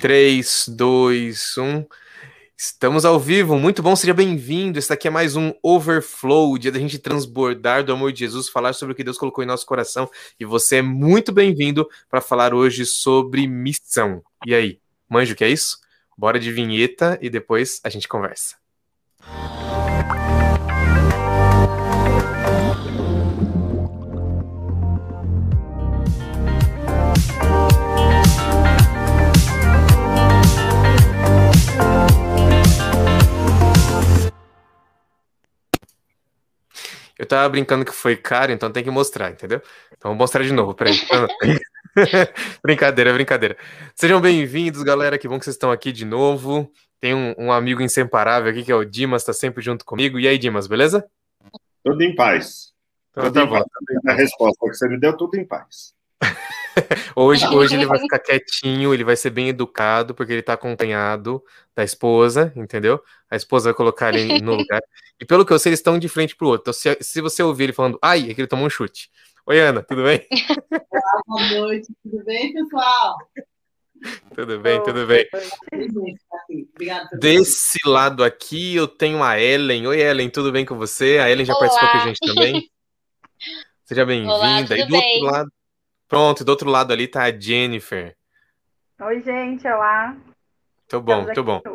3, 2, 1. Estamos ao vivo, muito bom, seja bem-vindo. Esse daqui é mais um Overflow, dia da gente transbordar do amor de Jesus, falar sobre o que Deus colocou em nosso coração. E você é muito bem-vindo para falar hoje sobre missão. E aí, manjo, que é isso? Bora de vinheta e depois a gente conversa. Eu tava brincando que foi caro, então tem que mostrar, entendeu? Então vou mostrar de novo, peraí. brincadeira, brincadeira. Sejam bem-vindos, galera. Que bom que vocês estão aqui de novo. Tem um, um, amigo inseparável aqui, que é o Dimas, tá sempre junto comigo. E aí, Dimas, beleza? Tudo em paz. Então, tudo tá bom. A resposta que você me deu, tudo em paz. Hoje, hoje ele vai ficar quietinho, ele vai ser bem educado, porque ele tá acompanhado da esposa, entendeu? A esposa vai colocar ele no lugar. E pelo que eu sei, eles estão de frente pro outro. Então, se, se você ouvir ele falando, ai, é que ele tomou um chute. Oi, Ana, tudo bem? Olá, boa noite, tudo bem, pessoal? Tudo bem, tudo bem. Desse lado aqui eu tenho a Ellen. Oi, Ellen, tudo bem com você? A Ellen já Olá. participou com a gente também. Seja bem-vinda. E do bem? outro lado, Pronto, do outro lado ali tá a Jennifer. Oi, gente, olá. Muito bom, muito bom.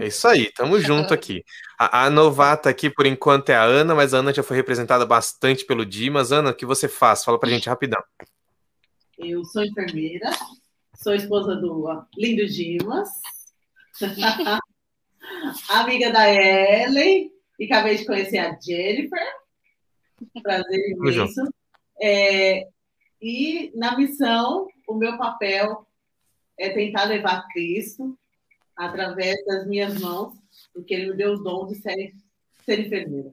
É isso aí, tamo junto aqui. A, a, novata aqui, por enquanto, é a Ana, mas a Ana já foi representada bastante pelo Dimas. Ana, o que você faz? Fala pra gente rapidão. Eu sou enfermeira, sou esposa do lindo Dimas, amiga da Ellen, e acabei de conhecer a Jennifer. Prazer imenso. É, e na missão, o meu papel é tentar levar Cristo através das minhas mãos, porque Ele me deu o dom de ser, ser enfermeira.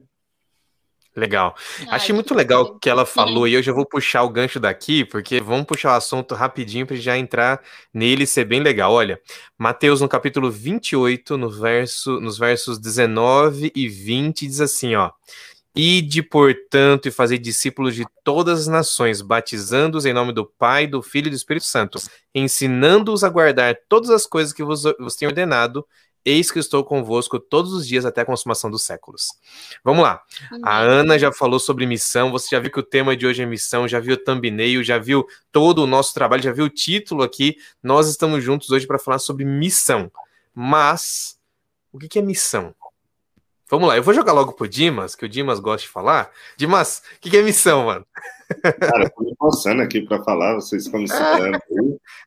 Legal. Ai, Achei muito legal o que ela falou, Sim. e eu já vou puxar o gancho daqui, porque vamos puxar o assunto rapidinho para já entrar nele e ser bem legal. Olha, Mateus no capítulo 28, no verso, nos versos 19 e 20, diz assim, ó. Ide, portanto, e fazer discípulos de todas as nações, batizando-os em nome do Pai, do Filho e do Espírito Santo, ensinando-os a guardar todas as coisas que vos, vos tenho ordenado. Eis que estou convosco todos os dias até a consumação dos séculos. Vamos lá. A Ana já falou sobre missão. Você já viu que o tema de hoje é missão, já viu o thumbnail, já viu todo o nosso trabalho, já viu o título aqui. Nós estamos juntos hoje para falar sobre missão. Mas, o que é missão? Vamos lá, eu vou jogar logo pro Dimas, que o Dimas gosta de falar. Dimas, o que, que, é missão, mano? Cara, eu tô me coçando aqui para falar, vocês estão me segurando.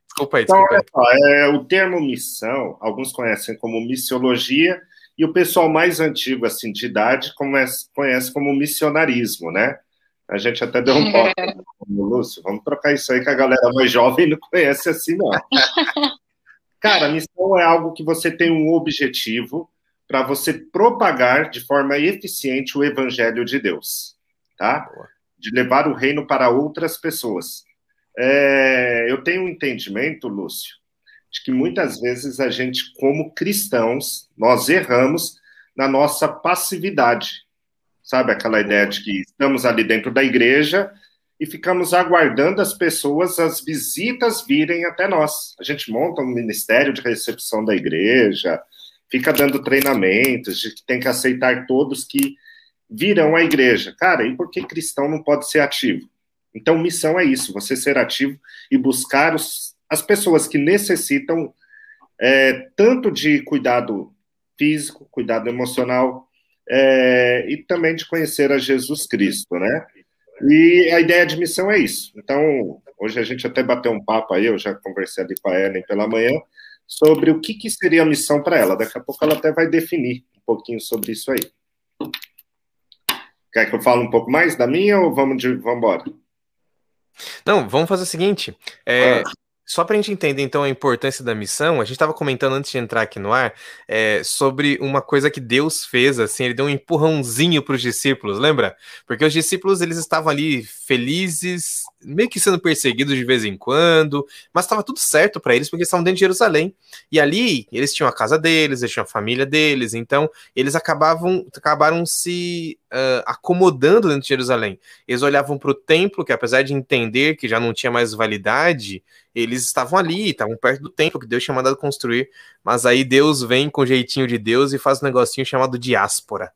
desculpa aí, então, desculpa aí. É, o termo missão, alguns conhecem como missiologia, e o pessoal mais antigo, assim, de idade, conhece, conhece como missionarismo, né? A gente até deu um toque no Lúcio, vamos trocar isso aí que a galera mais jovem não conhece assim, não. Cara, missão é algo que você tem um objetivo, para você propagar de forma eficiente o evangelho de Deus, tá? De levar o reino para outras pessoas. É, eu tenho um entendimento, Lúcio, de que muitas vezes a gente, como cristãos, nós erramos na nossa passividade. Sabe aquela ideia de que estamos ali dentro da igreja e ficamos aguardando as pessoas, as visitas virem até nós. A gente monta um ministério de recepção da igreja, fica dando treinamentos de que tem que aceitar todos que virão à igreja. Cara, e por que cristão não pode ser ativo? Então, missão é isso: você ser ativo e buscar os, as pessoas que necessitam é, tanto de cuidado físico, cuidado emocional, é, e também de conhecer a Jesus Cristo, né? E a ideia de missão é isso. Então, hoje a gente até bateu um papo aí, eu já conversei ali com a Ellen pela manhã, sobre o que, que seria a missão para ela. Daqui a pouco ela até vai definir um pouquinho sobre isso aí. Quer que eu fale um pouco mais da minha ou vamos, de, vamos embora? Não, vamos fazer o seguinte. É, ah. Só para a gente entender, então, a importância da missão, a gente estava comentando antes de entrar aqui no ar é, sobre uma coisa que Deus fez, assim, ele deu um empurrãozinho para os discípulos, lembra? Porque os discípulos, eles estavam ali felizes, meio que sendo perseguidos de vez em quando, mas estava tudo certo para eles, porque estavam dentro de Jerusalém. E ali, eles tinham a casa deles, eles tinham a família deles, então, eles acabavam, acabaram se uh, acomodando dentro de Jerusalém. Eles olhavam para o templo, que apesar de entender que já não tinha mais validade, eles estavam ali, estavam perto do templo que Deus tinha mandado construir. Mas aí Deus vem com o jeitinho de Deus e faz um negocinho chamado diáspora.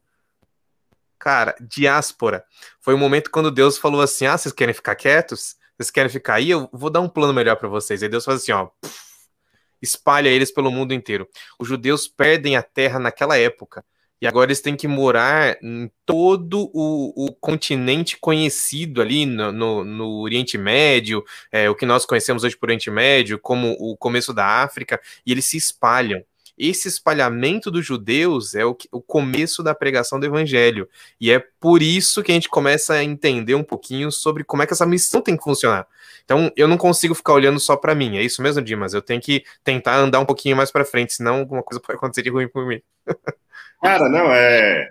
Cara, diáspora. Foi o um momento quando Deus falou assim: ah, vocês querem ficar quietos? Vocês querem ficar aí? Eu vou dar um plano melhor para vocês. Aí Deus faz assim, ó. espalha eles pelo mundo inteiro. Os judeus perdem a terra naquela época e agora eles têm que morar em todo o, o continente conhecido ali no, no, no Oriente Médio, é, o que nós conhecemos hoje por Oriente Médio, como o começo da África, e eles se espalham. Esse espalhamento dos judeus é o, o começo da pregação do evangelho. E é por isso que a gente começa a entender um pouquinho sobre como é que essa missão tem que funcionar. Então, eu não consigo ficar olhando só para mim. É isso mesmo, Dimas? Eu tenho que tentar andar um pouquinho mais para frente, senão alguma coisa pode acontecer de ruim por mim. Cara, não, é,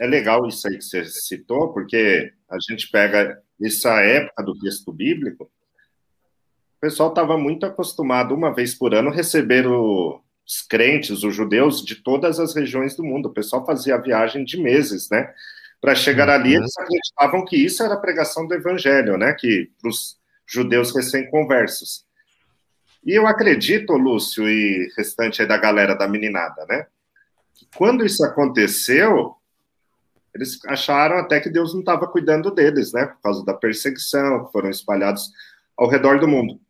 é legal isso aí que você citou, porque a gente pega essa época do texto bíblico, o pessoal estava muito acostumado, uma vez por ano, receber os crentes, os judeus de todas as regiões do mundo. O pessoal fazia viagem de meses, né? Para chegar ali, uhum. eles acreditavam que isso era a pregação do evangelho, né? Que para os judeus recém-conversos. E eu acredito, Lúcio e restante aí da galera da meninada, né? Quando isso aconteceu, eles acharam até que Deus não estava cuidando deles, né? Por causa da perseguição, foram espalhados ao redor do mundo.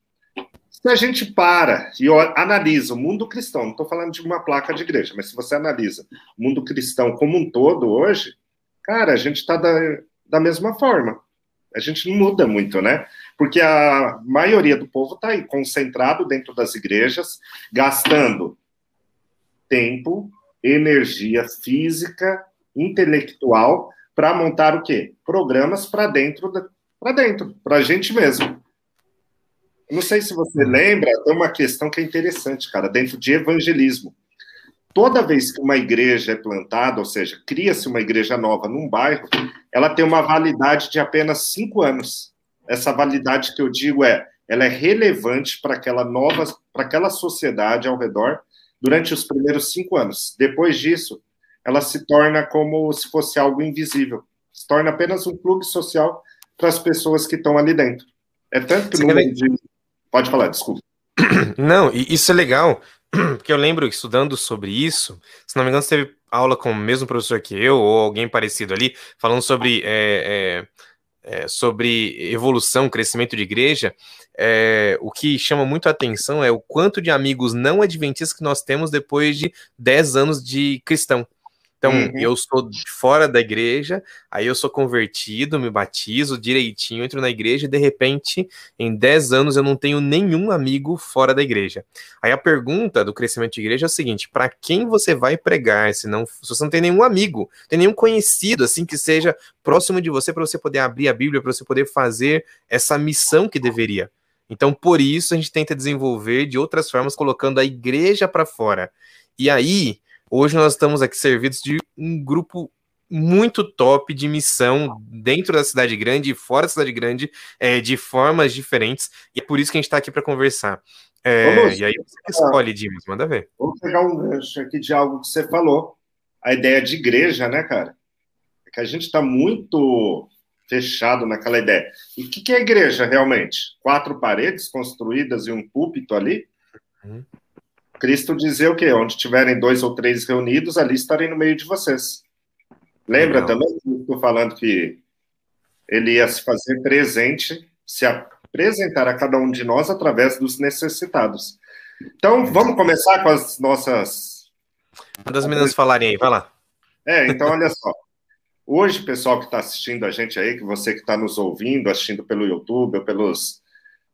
Se a gente para e analisa o mundo cristão, não estou falando de uma placa de igreja, mas se você analisa o mundo cristão como um todo hoje, cara, a gente está da, da mesma forma. A gente não muda muito, né? Porque a maioria do povo está aí concentrado dentro das igrejas, gastando tempo, energia física, intelectual, para montar o quê? Programas para dentro, para dentro, para a gente mesmo. Não sei se você lembra, tem uma questão que é interessante, cara, dentro de evangelismo. Toda vez que uma igreja é plantada, ou seja, cria-se uma igreja nova num bairro, ela tem uma validade de apenas cinco anos. Essa validade que eu digo é, ela é relevante para aquela nova, para aquela sociedade ao redor, durante os primeiros cinco anos. Depois disso, ela se torna como se fosse algo invisível. Se torna apenas um clube social para as pessoas que estão ali dentro. É tanto que no de... Pode falar, desculpa. Não, isso é legal, porque eu lembro estudando sobre isso, se não me engano, você teve aula com o mesmo professor que eu, ou alguém parecido ali, falando sobre é, é, é, sobre evolução, crescimento de igreja, é, o que chama muito a atenção é o quanto de amigos não adventistas que nós temos depois de 10 anos de cristão. Então, uhum. eu sou fora da igreja, aí eu sou convertido, me batizo direitinho, entro na igreja e de repente, em 10 anos, eu não tenho nenhum amigo fora da igreja. Aí a pergunta do crescimento de igreja é o seguinte: para quem você vai pregar se, não, se você não tem nenhum amigo, tem nenhum conhecido assim que seja próximo de você para você poder abrir a Bíblia, para você poder fazer essa missão que deveria? Então, por isso, a gente tenta desenvolver de outras formas, colocando a igreja para fora. E aí, Hoje nós estamos aqui servidos de um grupo muito top de missão dentro da cidade grande e fora da cidade grande, é, de formas diferentes, e é por isso que a gente está aqui para conversar. É, e aí você escolhe, Dimas, manda ver. Vamos pegar um gancho aqui de algo que você falou, a ideia de igreja, né, cara? É que a gente está muito fechado naquela ideia. E o que, que é igreja realmente? Quatro paredes construídas e um púlpito ali? Uhum. Cristo dizia o quê? Onde tiverem dois ou três reunidos, ali estarei no meio de vocês. Lembra Não. também que estou falando que ele ia se fazer presente, se apresentar a cada um de nós através dos necessitados. Então, vamos começar com as nossas. Manda as meninas falarem aí, vai lá. É, então olha só. Hoje, pessoal que está assistindo a gente aí, que você que está nos ouvindo, assistindo pelo YouTube ou pelos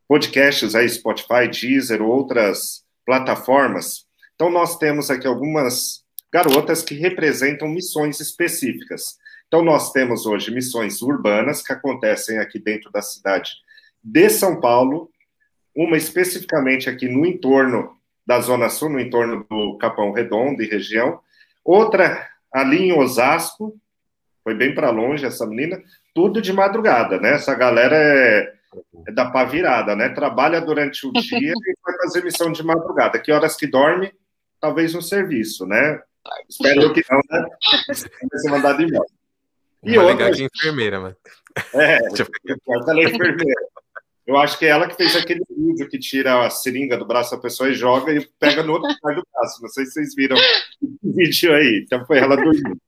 podcasts aí, Spotify, Deezer, outras plataformas. Então, nós temos aqui algumas garotas que representam missões específicas. Então, nós temos hoje missões urbanas que acontecem aqui dentro da cidade de São Paulo, uma especificamente aqui no entorno da Zona Sul, no entorno do Capão Redondo e região, outra ali em Osasco, foi bem para longe essa menina, tudo de madrugada, né? Essa galera é é da pá virada, né? Trabalha durante o dia e vai fazer missão de madrugada. Que horas que dorme? Talvez no serviço, né? Espero que não, né? Vai ser mandado embora. E uma outra... de enfermeira, mano. É, ela é enfermeira. Eu acho que é ela que fez aquele vídeo que tira a seringa do braço da pessoa e joga e pega no outro lado do braço. Não sei se vocês viram o vídeo aí. Então foi ela dormindo.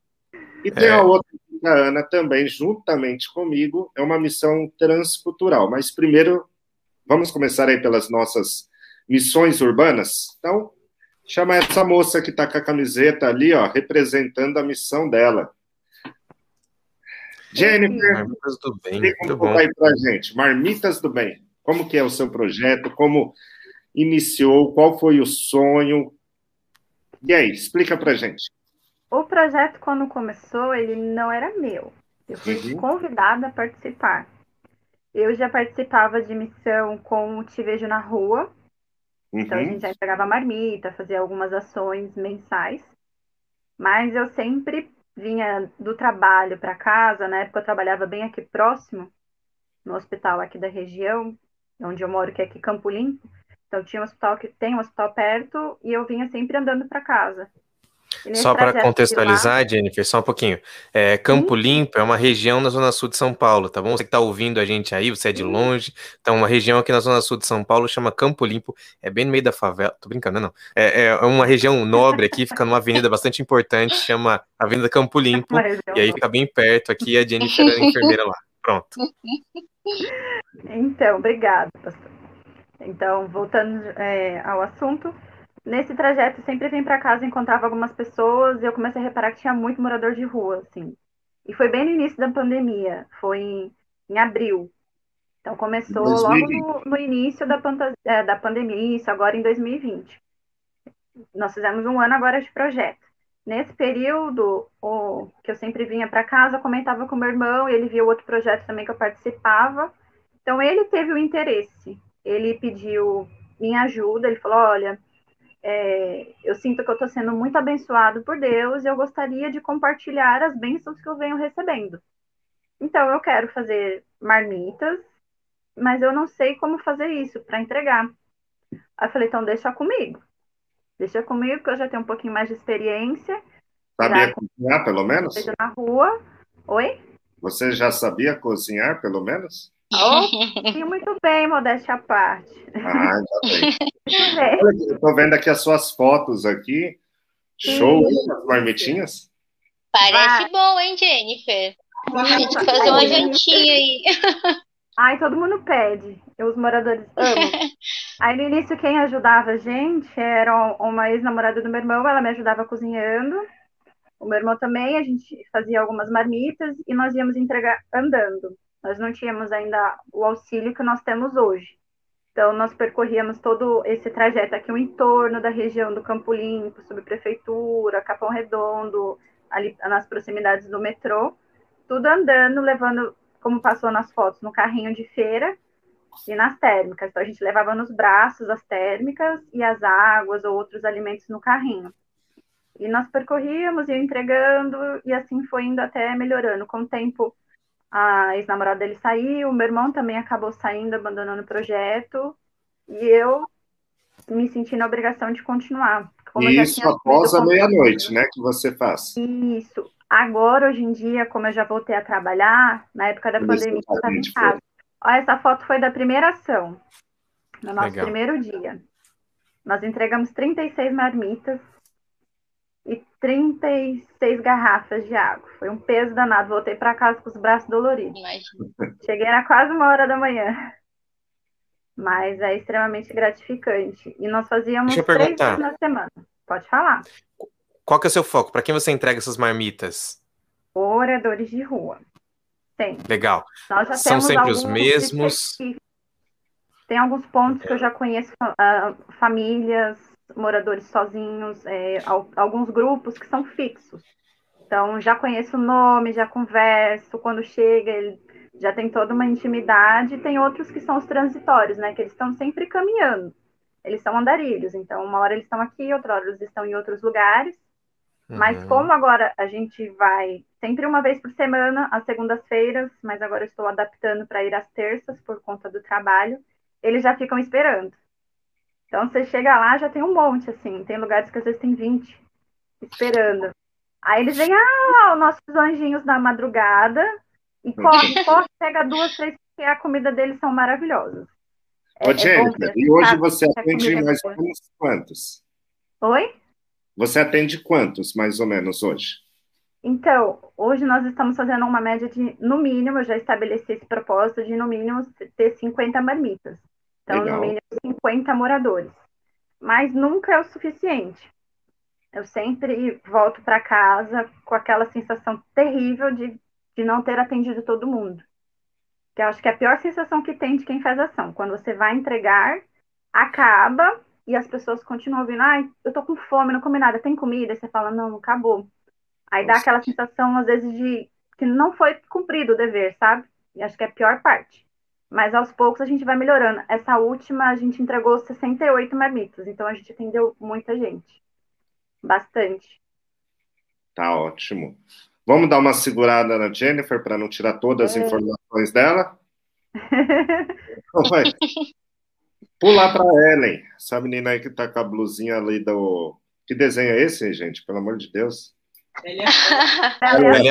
E tem é. a outra, a Ana também, juntamente comigo, é uma missão transcultural. Mas primeiro, vamos começar aí pelas nossas missões urbanas. Então, chama essa moça que está com a camiseta ali, ó, representando a missão dela. Jennifer, Marmitas do Bem. Conta aí pra gente. Marmitas do Bem. Como que é o seu projeto? Como iniciou? Qual foi o sonho? E aí, explica pra gente. O projeto, quando começou, ele não era meu. Eu fui uhum. convidada a participar. Eu já participava de missão com o Te Vejo na Rua. Uhum. Então, a uhum. gente já entregava marmita, fazia algumas ações mensais. Mas eu sempre vinha do trabalho para casa, na época eu trabalhava bem aqui próximo, no hospital aqui da região, onde eu moro, que é aqui Campo Limpo. Então tinha um hospital que tem um hospital perto e eu vinha sempre andando para casa. Só para contextualizar, lá... Jennifer, só um pouquinho. É, Campo Sim. Limpo é uma região na zona sul de São Paulo, tá bom? Você que está ouvindo a gente aí, você é de Sim. longe. Então, uma região aqui na zona sul de São Paulo chama Campo Limpo, é bem no meio da favela. Tô brincando, não. É, é uma região nobre aqui, fica numa avenida bastante importante, chama Avenida Campo Limpo. E aí fica bem perto aqui, a Jennifer é a enfermeira lá. Pronto. Então, obrigada, pastor. Então, voltando é, ao assunto, nesse trajeto sempre vim para casa, encontrava algumas pessoas e eu comecei a reparar que tinha muito morador de rua, assim. E foi bem no início da pandemia, foi em, em abril. Então começou logo no, no início da, é, da pandemia, isso agora em 2020. Nós fizemos um ano agora de projeto. Nesse período, o, que eu sempre vinha para casa, comentava com meu irmão, e ele via outro projeto também que eu participava. Então ele teve o interesse. Ele pediu minha ajuda, ele falou: olha, é, eu sinto que eu estou sendo muito abençoado por Deus e eu gostaria de compartilhar as bênçãos que eu venho recebendo. Então, eu quero fazer marmitas, mas eu não sei como fazer isso para entregar. Aí eu falei, então deixa comigo. Deixa comigo, que eu já tenho um pouquinho mais de experiência. Sabia cozinhar, pelo menos? Na rua. Oi? Você já sabia cozinhar, pelo menos? Oh, muito bem, modéstia à parte. Ah, bem. Estou vendo aqui as suas fotos aqui. Show, hein, as marmitinhas? Parece Vai. bom, hein, Jennifer? A gente fazer uma jantinha aí. Ai, todo mundo pede. Os moradores amam. Aí no início quem ajudava a gente era uma ex-namorada do meu irmão, ela me ajudava cozinhando. O meu irmão também, a gente fazia algumas marmitas e nós íamos entregar andando. Nós não tínhamos ainda o auxílio que nós temos hoje. Então, nós percorríamos todo esse trajeto aqui, o entorno da região do Campo Limpo, subprefeitura, Capão Redondo, ali nas proximidades do metrô, tudo andando, levando, como passou nas fotos, no carrinho de feira e nas térmicas. Então, a gente levava nos braços as térmicas e as águas ou outros alimentos no carrinho. E nós percorríamos, ia entregando, e assim foi indo até melhorando. Com o tempo, a ex-namorada dele saiu, meu irmão também acabou saindo, abandonando o projeto, e eu me senti na obrigação de continuar. Como Isso após a meia-noite, né, que você faz. Isso. Agora, hoje em dia, como eu já voltei a trabalhar, na época da pandemia, eu estava em casa. Olha, essa foto foi da primeira ação, no nosso Legal. primeiro dia. Nós entregamos 36 marmitas e 36 garrafas de água. Foi um peso danado. Voltei para casa com os braços doloridos. Imagina. Cheguei na quase uma hora da manhã. Mas é extremamente gratificante. E nós fazíamos três vezes na semana. Pode falar. Qual que é o seu foco? Para quem você entrega essas marmitas? Oradores de rua. Tem. Legal. São sempre os mesmos. Tem alguns pontos é. que eu já conheço uh, famílias, moradores sozinhos, é, alguns grupos que são fixos. Então, já conheço o nome, já converso, quando chega, ele já tem toda uma intimidade. Tem outros que são os transitórios, né? Que eles estão sempre caminhando. Eles são andarilhos, então uma hora eles estão aqui, outra hora eles estão em outros lugares. Uhum. Mas como agora a gente vai sempre uma vez por semana, às segundas-feiras, mas agora estou adaptando para ir às terças por conta do trabalho, eles já ficam esperando. Então você chega lá, já tem um monte, assim. Tem lugares que às vezes tem 20 esperando. Aí eles vêm, ah, nossos anjinhos da madrugada, e corre, corre, pega duas, três, porque a comida deles são maravilhosas. Ô, é, Jennifer, é e hoje você atende mais ou menos quantos? Oi? Você atende quantos, mais ou menos, hoje? Então, hoje nós estamos fazendo uma média de, no mínimo, eu já estabeleci esse propósito de, no mínimo, ter 50 marmitas. Então, Legal. no mínimo, 50 moradores. Mas nunca é o suficiente. Eu sempre volto para casa com aquela sensação terrível de, de não ter atendido todo mundo. Que eu acho que é a pior sensação que tem de quem faz ação. Quando você vai entregar, acaba e as pessoas continuam ouvindo, ai, eu tô com fome, não comi nada, tem comida? E você fala, não, acabou. Aí dá aquela sensação, às vezes, de que não foi cumprido o dever, sabe? E acho que é a pior parte. Mas aos poucos a gente vai melhorando. Essa última a gente entregou 68 marmitas, então a gente atendeu muita gente. Bastante. Tá ótimo. Vamos dar uma segurada na Jennifer para não tirar todas as é. informações dela? Então vai. Pular para Ellen, essa menina aí que tá com a blusinha ali do. Que desenho é esse, gente? Pelo amor de Deus. Velha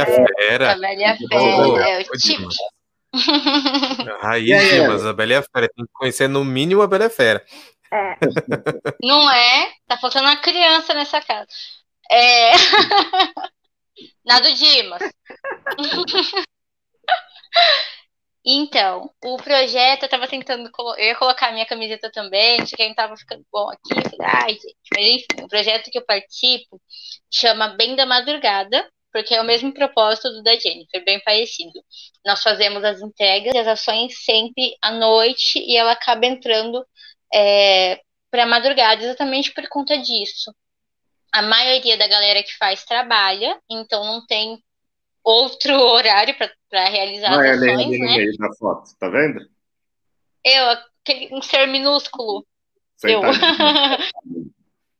Fera. A Velha Fera. É o tipo. Raiz, mas a Bela Fera. Tem que conhecer no mínimo a Bela Fera. É. Não é? Tá faltando uma criança nessa casa. É. Nada Dimas. Então, o projeto, eu tava tentando, eu ia colocar minha camiseta também, não sei quem tava ficando bom aqui, eu falei, ai, gente, mas enfim, o projeto que eu participo chama Bem da Madrugada, porque é o mesmo propósito do da Jennifer, bem parecido. Nós fazemos as entregas e as ações sempre à noite e ela acaba entrando é, para madrugada exatamente por conta disso. A maioria da galera que faz trabalha, então não tem outro horário para realizar Não as é ações, ali no né? meio da foto, tá vendo? Eu, aquele, um ser minúsculo. Eu.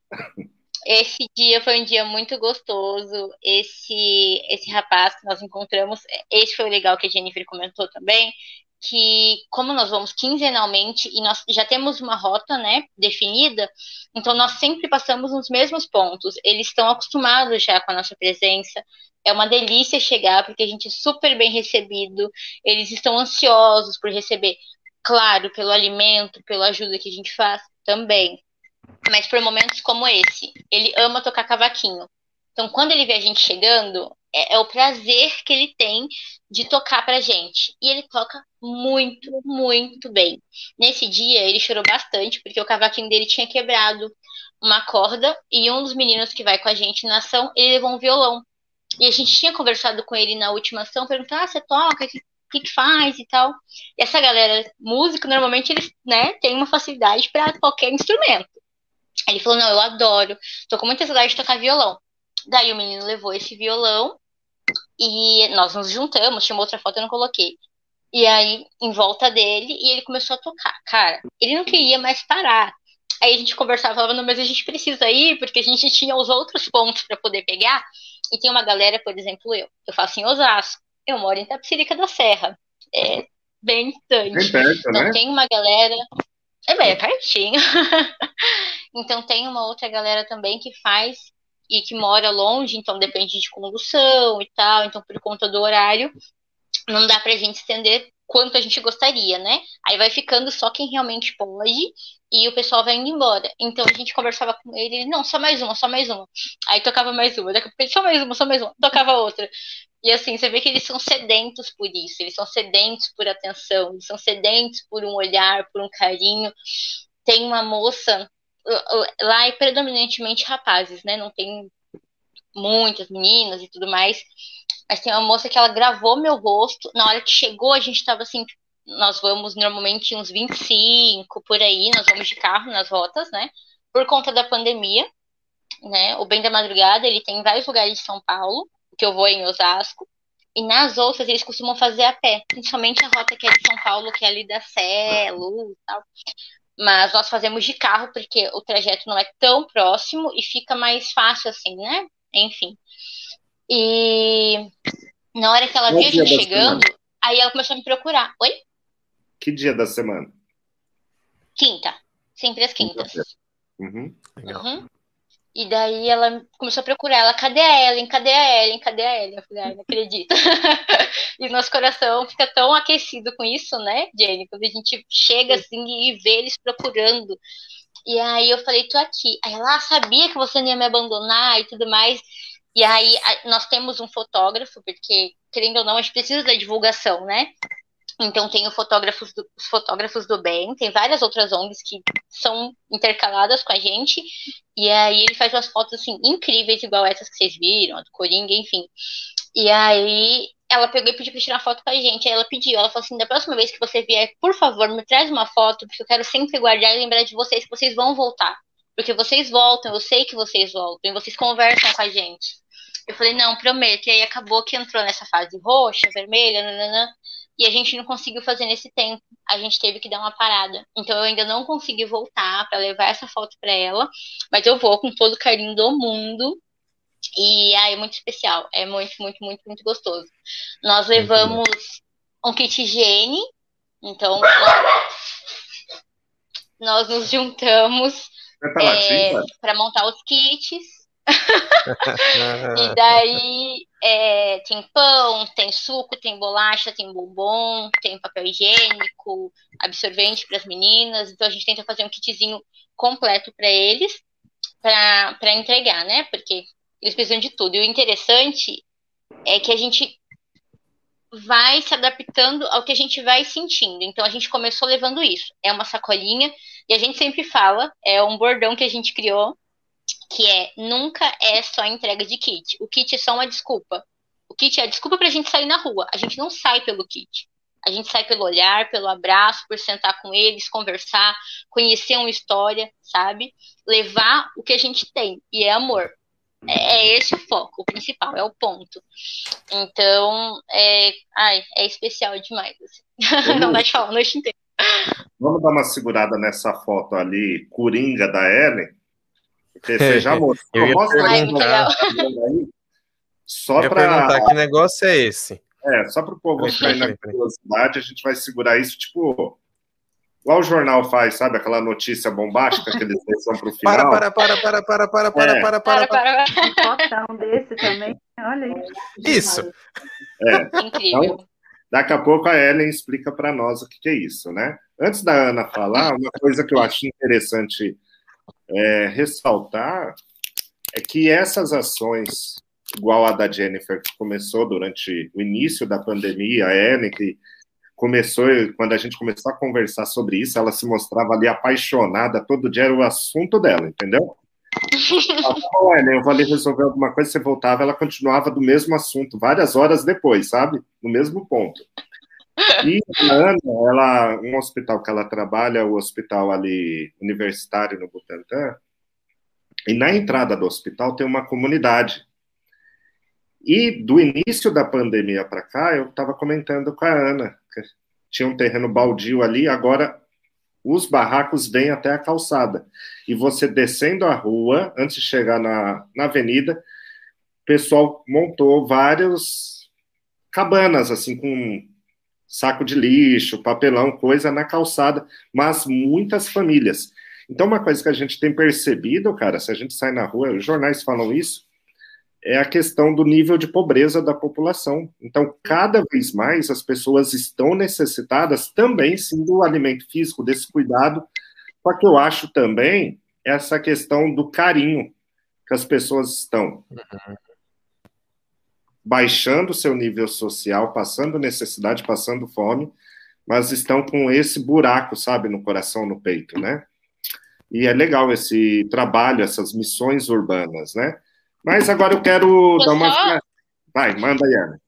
esse dia foi um dia muito gostoso. Esse esse rapaz que nós encontramos, esse foi o legal que a Jennifer comentou também, que como nós vamos quinzenalmente e nós já temos uma rota, né, definida, então nós sempre passamos nos mesmos pontos. Eles estão acostumados já com a nossa presença. É uma delícia chegar porque a gente é super bem recebido. Eles estão ansiosos por receber, claro, pelo alimento, pela ajuda que a gente faz também. Mas por momentos como esse, ele ama tocar cavaquinho. Então, quando ele vê a gente chegando, é, é o prazer que ele tem de tocar pra gente. E ele toca muito, muito bem. Nesse dia, ele chorou bastante, porque o cavaquinho dele tinha quebrado uma corda, e um dos meninos que vai com a gente na ação, ele levou um violão. E a gente tinha conversado com ele na última ação, perguntando, ah, você toca, o que, que, faz e tal. E essa galera, músico, normalmente eles, né, têm uma facilidade para qualquer instrumento. Ele falou, não, eu adoro, tô com muita saudade de tocar violão. Daí o menino levou esse violão e nós nos juntamos, tinha uma outra foto eu não coloquei. E aí, em volta dele, e ele começou a tocar. Cara, ele não queria mais parar. Aí a gente conversava, falava, não, mas a gente precisa ir, porque a gente tinha os outros pontos para poder pegar. E tem uma galera, por exemplo, eu. Eu faço em Osasco. Eu moro em Tapsirica da Serra. É bem distante. Bem perto, então né? tem uma galera. É bem é pertinho. então tem uma outra galera também que faz e que mora longe, então depende de condução e tal. Então, por conta do horário, não dá pra gente estender quanto a gente gostaria, né? Aí vai ficando só quem realmente pode e o pessoal vai indo embora. Então a gente conversava com ele, ele, não, só mais uma, só mais uma. Aí tocava mais uma, daqui a pouco ele, só mais uma, só mais uma, tocava outra. E assim, você vê que eles são sedentos por isso, eles são sedentos por atenção, eles são sedentos por um olhar, por um carinho. Tem uma moça, lá é predominantemente rapazes, né? Não tem muitas meninas e tudo mais. Mas tem uma moça que ela gravou meu rosto. Na hora que chegou, a gente tava assim, nós vamos normalmente uns 25 por aí, nós vamos de carro nas rotas, né? Por conta da pandemia, né? O Bem da Madrugada, ele tem em vários lugares de São Paulo, que eu vou em Osasco, e nas outras eles costumam fazer a pé, principalmente a rota que é de São Paulo, que é ali da Sé, Luz e tal. Mas nós fazemos de carro porque o trajeto não é tão próximo e fica mais fácil assim, né? Enfim. E na hora que ela viu a gente chegando, aí ela começou a me procurar. Oi? Que dia da semana? Quinta. Sempre às quintas. Uhum. Uhum. E daí ela começou a procurar ela, cadê a Ellen? Cadê a Ellen? Cadê a Ellen? Eu falei, ai, não acredito. e nosso coração fica tão aquecido com isso, né, Jenny? Quando a gente chega assim e vê eles procurando. E aí eu falei, tô aqui. Aí ela ah, sabia que você não ia me abandonar e tudo mais. E aí nós temos um fotógrafo, porque, querendo ou não, a gente precisa da divulgação, né? Então tem fotógrafos do, os fotógrafos do bem, tem várias outras ONGs que são intercaladas com a gente, e aí ele faz umas fotos assim incríveis, igual essas que vocês viram, a do Coringa, enfim. E aí ela pegou e pediu pra tirar foto com a gente. Aí ela pediu, ela falou assim: da próxima vez que você vier, por favor, me traz uma foto, porque eu quero sempre guardar e lembrar de vocês que vocês vão voltar. Porque vocês voltam, eu sei que vocês voltam, e vocês conversam com a gente. Eu falei, não, prometo. E aí acabou que entrou nessa fase roxa, vermelha, nananã e a gente não conseguiu fazer nesse tempo. A gente teve que dar uma parada. Então eu ainda não consegui voltar para levar essa foto para ela, mas eu vou com todo o carinho do mundo. E aí é muito especial, é muito, muito, muito, muito gostoso. Nós levamos um kit higiene, então nós nos juntamos é, para montar os kits e daí é, tem pão, tem suco, tem bolacha, tem bombom, tem papel higiênico, absorvente para as meninas. Então a gente tenta fazer um kitzinho completo para eles para entregar, né? Porque eles precisam de tudo. E o interessante é que a gente vai se adaptando ao que a gente vai sentindo. Então a gente começou levando isso. É uma sacolinha e a gente sempre fala, é um bordão que a gente criou que é nunca é só entrega de kit. O kit é só uma desculpa. O kit é a desculpa para a gente sair na rua. A gente não sai pelo kit. A gente sai pelo olhar, pelo abraço, por sentar com eles, conversar, conhecer uma história, sabe? Levar o que a gente tem, e é amor. É, é esse o foco, o principal, é o ponto. Então, é, ai, é especial demais. Assim. não vai falar a noite inteira. Vamos dar uma segurada nessa foto ali, Coringa da Ellen. Porque você já mostrou. Mostra aí, Só para perguntar que negócio é esse. É, só para o povo ficar na curiosidade, a gente vai segurar isso, tipo, lá o jornal faz, sabe, aquela notícia bombástica que eles deixam para o final. Para, para, para, para, para, para, é. para, para, para, para. para. Um desse também, olha isso. Isso. É. Incrível. Então, daqui a pouco a Ellen explica para nós o que, que é isso, né? Antes da Ana falar, uma coisa que eu acho interessante é, ressaltar é que essas ações, igual a da Jennifer, que começou durante o início da pandemia, a Ellen, que começou, quando a gente começou a conversar sobre isso, ela se mostrava ali apaixonada, todo dia era o assunto dela, entendeu? Ela, eu vou ali resolver alguma coisa, você voltava, ela continuava do mesmo assunto, várias horas depois, sabe? No mesmo ponto. E a Ana, ela, um hospital que ela trabalha, o hospital ali universitário no Butantã, e na entrada do hospital tem uma comunidade. E do início da pandemia para cá, eu estava comentando com a Ana, que tinha um terreno baldio ali, agora os barracos vêm até a calçada. E você descendo a rua, antes de chegar na, na avenida, o pessoal montou várias cabanas, assim, com saco de lixo, papelão, coisa na calçada, mas muitas famílias. Então, uma coisa que a gente tem percebido, cara, se a gente sai na rua, os jornais falam isso, é a questão do nível de pobreza da população. Então, cada vez mais as pessoas estão necessitadas também, sim, do alimento físico, desse cuidado. Só que eu acho também essa questão do carinho que as pessoas estão. Uhum baixando seu nível social, passando necessidade, passando fome, mas estão com esse buraco, sabe, no coração, no peito, né? E é legal esse trabalho, essas missões urbanas, né? Mas agora eu quero dar uma. Só... Vai, manda aí, Ana.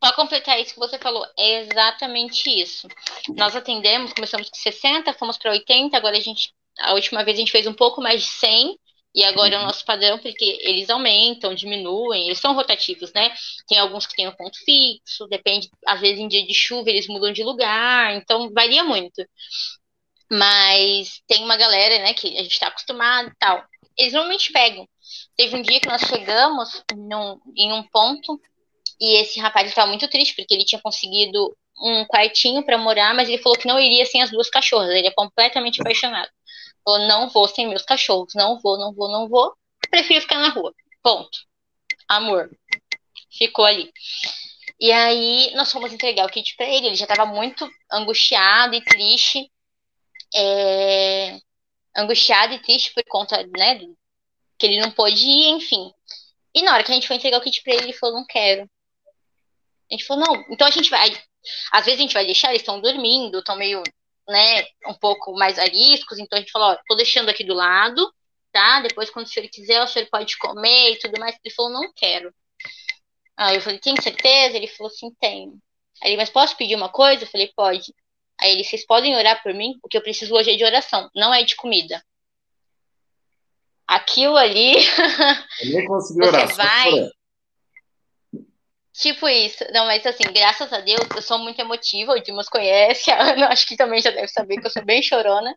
Para completar isso que você falou, é exatamente isso. Nós atendemos, começamos com 60, fomos para 80, agora a gente, a última vez a gente fez um pouco mais de 100, e agora uhum. é o nosso padrão, porque eles aumentam, diminuem, eles são rotativos, né? Tem alguns que têm um ponto fixo, depende, às vezes em dia de chuva eles mudam de lugar, então varia muito. Mas tem uma galera, né, que a gente está acostumado e tal. Eles normalmente pegam. Teve um dia que nós chegamos num, em um ponto e esse rapaz estava muito triste porque ele tinha conseguido um quartinho para morar, mas ele falou que não iria sem as duas cachorras. Ele é completamente apaixonado. Falou, não vou sem meus cachorros, não vou, não vou, não vou. prefiro ficar na rua. Ponto. Amor. Ficou ali. E aí nós fomos entregar o kit para ele. Ele já estava muito angustiado e triste. É... Angustiado e triste por conta, né, que ele não pôde ir, enfim. E na hora que a gente foi entregar o kit para ele, ele falou: "Não quero". A gente falou: "Não". Então a gente vai, às vezes a gente vai deixar, eles estão dormindo, estão meio, né, um pouco mais ariscos, então a gente falou: "Ó, tô deixando aqui do lado, tá? Depois quando o senhor quiser, o senhor pode comer e tudo mais". Ele falou: "Não quero". Aí eu falei: "Tem certeza?". Ele falou assim: "Tenho". Aí ele: "Mas posso pedir uma coisa?". Eu falei: "Pode". Aí ele: "Vocês podem orar por mim? O que eu preciso hoje é de oração, não é de comida" aquilo ali. Eu nem orar. Você vai. Tipo isso. Não, mas assim, graças a Deus, eu sou muito emotiva, o Dimas conhece, a Ana acho que também já deve saber que eu sou bem chorona.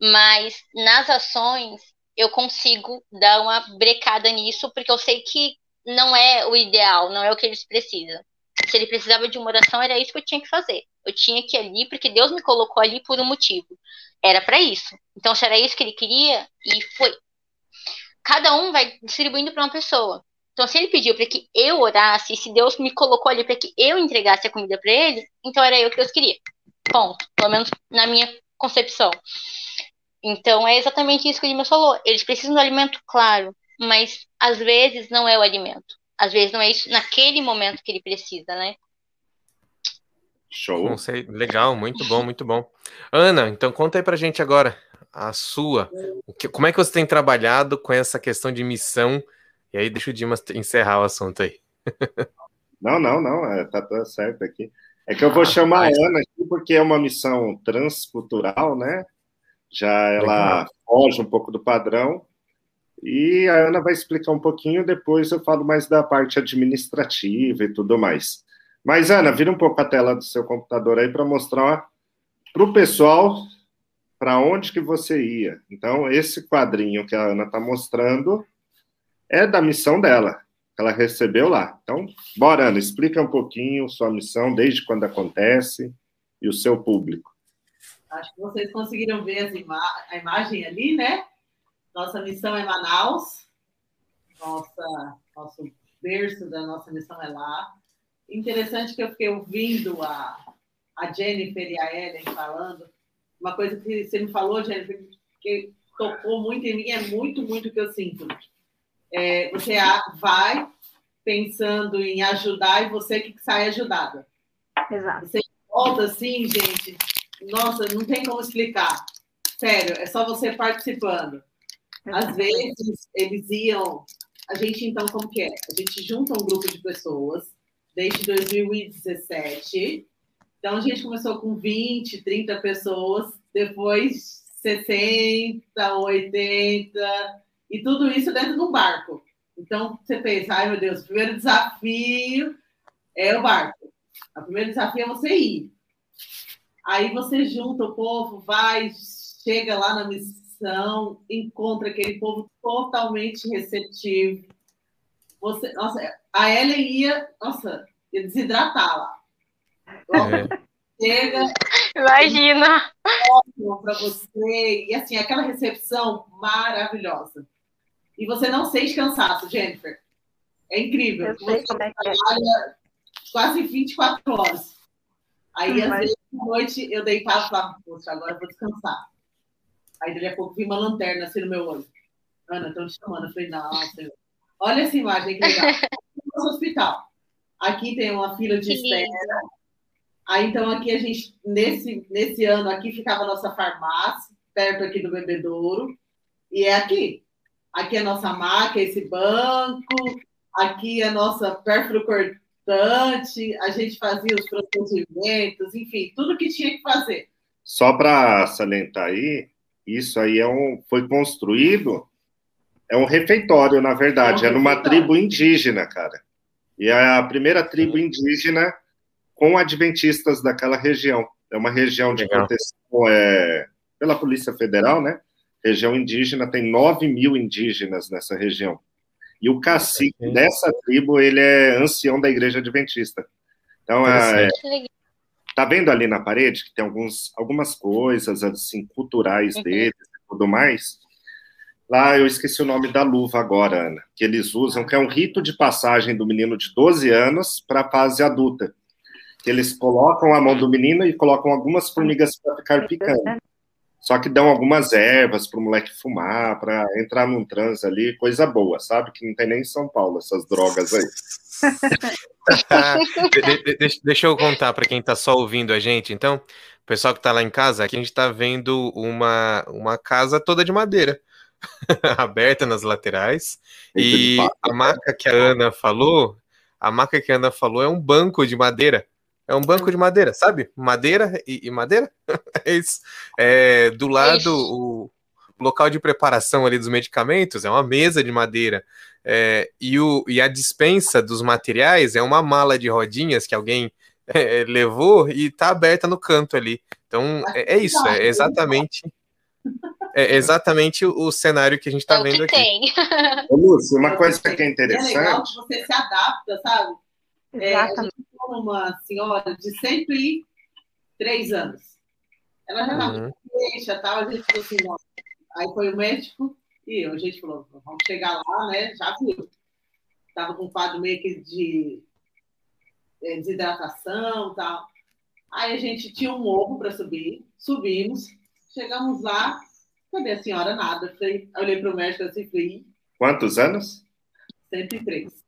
Mas nas ações eu consigo dar uma brecada nisso, porque eu sei que não é o ideal, não é o que eles precisam. Se ele precisava de uma oração, era isso que eu tinha que fazer. Eu tinha que ir ali, porque Deus me colocou ali por um motivo. Era para isso. Então, se era isso que ele queria, e foi cada um vai distribuindo para uma pessoa. Então, se ele pediu para que eu orasse, se Deus me colocou ali para que eu entregasse a comida para ele, então era eu que Deus queria. Ponto. Pelo menos na minha concepção. Então, é exatamente isso que o Dimas falou. Eles precisam do alimento, claro, mas às vezes não é o alimento. Às vezes não é isso naquele momento que ele precisa, né? Show. Legal, muito bom, muito bom. Ana, então conta aí pra gente agora a sua. Como é que você tem trabalhado com essa questão de missão? E aí deixa o Dimas encerrar o assunto aí. Não, não, não, é, tá tudo certo aqui. É que eu vou ah, chamar mas... a Ana aqui porque é uma missão transcultural, né? Já ela Legal. foge um pouco do padrão. E a Ana vai explicar um pouquinho, depois eu falo mais da parte administrativa e tudo mais. Mas, Ana, vira um pouco a tela do seu computador aí para mostrar para o pessoal para onde que você ia. Então, esse quadrinho que a Ana está mostrando é da missão dela, que ela recebeu lá. Então, bora, Ana, explica um pouquinho sua missão, desde quando acontece e o seu público. Acho que vocês conseguiram ver ima a imagem ali, né? Nossa missão é Manaus, nossa, nosso berço da nossa missão é lá. Interessante que eu fiquei ouvindo a, a Jennifer e a Ellen falando uma coisa que você me falou, Jennifer, que tocou muito em mim, é muito, muito o que eu sinto. É, você vai pensando em ajudar e você que sai ajudada. Exato. Você volta assim, gente, nossa, não tem como explicar. Sério, é só você participando. Às vezes, eles iam. A gente, então, como que é? A gente junta um grupo de pessoas desde 2017 então, a gente começou com 20, 30 pessoas, depois 60, 80, e tudo isso dentro de um barco. Então, você pensa, ai meu Deus, o primeiro desafio é o barco. O primeiro desafio é você ir. Aí você junta o povo, vai, chega lá na missão, encontra aquele povo totalmente receptivo. Você, nossa, a Ellen ia, nossa, ia desidratar lá. É. Chega. Imagina. Para você. E assim, aquela recepção maravilhosa. E você não sente cansaço, Jennifer. É incrível. Eu você é, é trabalha quase 24 horas. Aí, às vezes, à noite, eu deitava e falava, poxa, agora eu vou descansar. Aí, daqui a pouco, vi uma lanterna assim no meu olho. Ana, estão te chamando. Eu falei, senhor. Olha essa imagem que legal. Nosso hospital. Aqui tem uma fila de espera. Aí, então, aqui a gente, nesse, nesse ano aqui, ficava a nossa farmácia, perto aqui do Bebedouro, e é aqui. Aqui é a nossa maca, esse banco, aqui é a nossa pérfuro cortante, a gente fazia os procedimentos, enfim, tudo que tinha que fazer. Só para salientar aí, isso aí é um, foi construído, é um refeitório, na verdade, é, um é numa tribo indígena, cara. E é a primeira tribo indígena com adventistas daquela região. É uma região de Legal. proteção é, pela Polícia Federal, né? Região indígena, tem 9 mil indígenas nessa região. E o cacique é. dessa tribo, ele é ancião da igreja adventista. Então, é, tá vendo ali na parede que tem alguns, algumas coisas assim culturais uhum. deles e tudo mais? Lá eu esqueci o nome da luva agora, Ana, que eles usam, que é um rito de passagem do menino de 12 anos para a fase adulta. Que eles colocam a mão do menino e colocam algumas formigas para ficar picando. Só que dão algumas ervas para o moleque fumar, para entrar num transe ali, coisa boa, sabe? Que não tem nem em São Paulo essas drogas aí. de, de, deixa eu contar para quem está só ouvindo a gente. Então, o pessoal que está lá em casa, aqui a gente está vendo uma, uma casa toda de madeira, aberta nas laterais. E a maca que a Ana falou, a maca que a Ana falou é um banco de madeira. É um banco de madeira, sabe? Madeira e, e madeira. é isso. É, do lado, o local de preparação ali dos medicamentos é uma mesa de madeira. É, e, o, e a dispensa dos materiais é uma mala de rodinhas que alguém é, levou e está aberta no canto ali. Então, é, é isso, é exatamente. É exatamente o, cenário que a gente está é vendo aqui. Tem. Ô, Lúcio, uma coisa que é interessante. É legal que você se adapta, sabe? É, gente uma senhora de 103 anos. Ela já estava uhum. deixa, tal, a gente falou assim, não. Aí foi o médico e eu, a gente falou, vamos chegar lá, né? Já viu. Estava com um quadro meio que de é, desidratação e tal. Aí a gente tinha um morro para subir, subimos, chegamos lá, cadê a senhora? Nada. Eu, falei, olhei para o médico assim falei. Quantos anos? 103.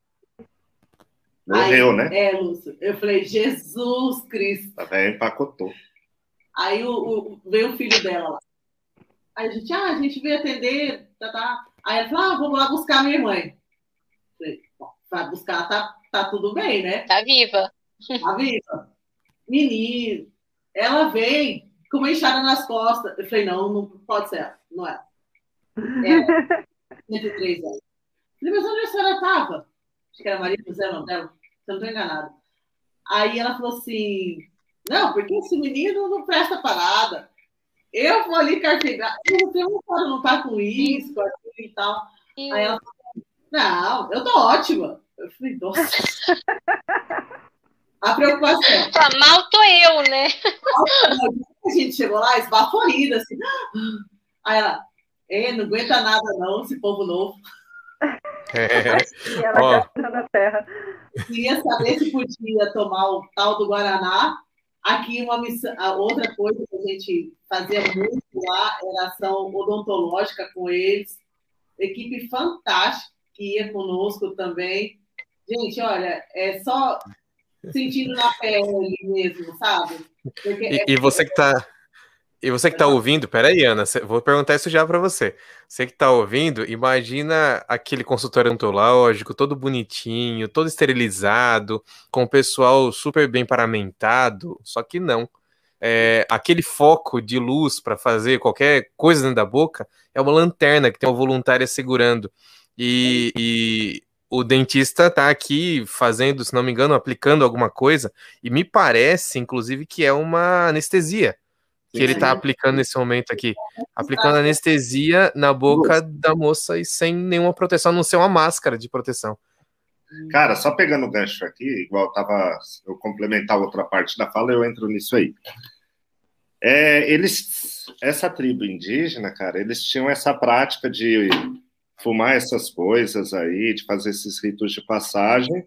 Morreu, aí, né? É, Lúcio. Eu falei, Jesus Cristo. Até empacotou. Aí o, o, veio o filho dela lá. Aí a gente, ah, a gente veio atender, tá, tá. Aí ela falou, ah, vamos lá buscar minha mãe. Falei, vai buscar, tá, tá tudo bem, né? Tá viva. Tá viva. Menino, ela vem com uma enxada nas costas. Eu falei, não, não pode ser, não é. É, 103 anos. Falei, mas onde a senhora estava? Acho que era Maria José, não dela se eu não estou enganado. Aí ela falou assim: não, porque esse menino não presta parada. Eu vou ali cartegar. Eu não não tá com isso, com aquilo e tal. Aí ela falou: não, eu tô ótima. Eu falei, nossa. A preocupação. Mal tô eu, né? A gente chegou lá esbaforida, assim. Aí ela, não aguenta nada, não, esse povo novo. É. ela oh. na terra. Queria saber se podia tomar o tal do Guaraná. Aqui, uma missão, a outra coisa que a gente fazia muito lá era ação odontológica com eles. Equipe fantástica que ia conosco também. Gente, olha, é só sentindo na pele mesmo, sabe? E, é e você que está e você que está ouvindo, peraí, Ana, vou perguntar isso já para você. Você que está ouvindo, imagina aquele consultório ontológico, todo bonitinho, todo esterilizado, com o pessoal super bem paramentado, só que não. É, aquele foco de luz para fazer qualquer coisa dentro da boca é uma lanterna que tem uma voluntária segurando. E, e o dentista está aqui fazendo, se não me engano, aplicando alguma coisa, e me parece, inclusive, que é uma anestesia que ele está aplicando nesse momento aqui. Aplicando anestesia na boca da moça e sem nenhuma proteção, a não ser uma máscara de proteção. Cara, só pegando o gancho aqui, igual tava eu complementar outra parte da fala, eu entro nisso aí. É, eles, essa tribo indígena, cara, eles tinham essa prática de fumar essas coisas aí, de fazer esses ritos de passagem.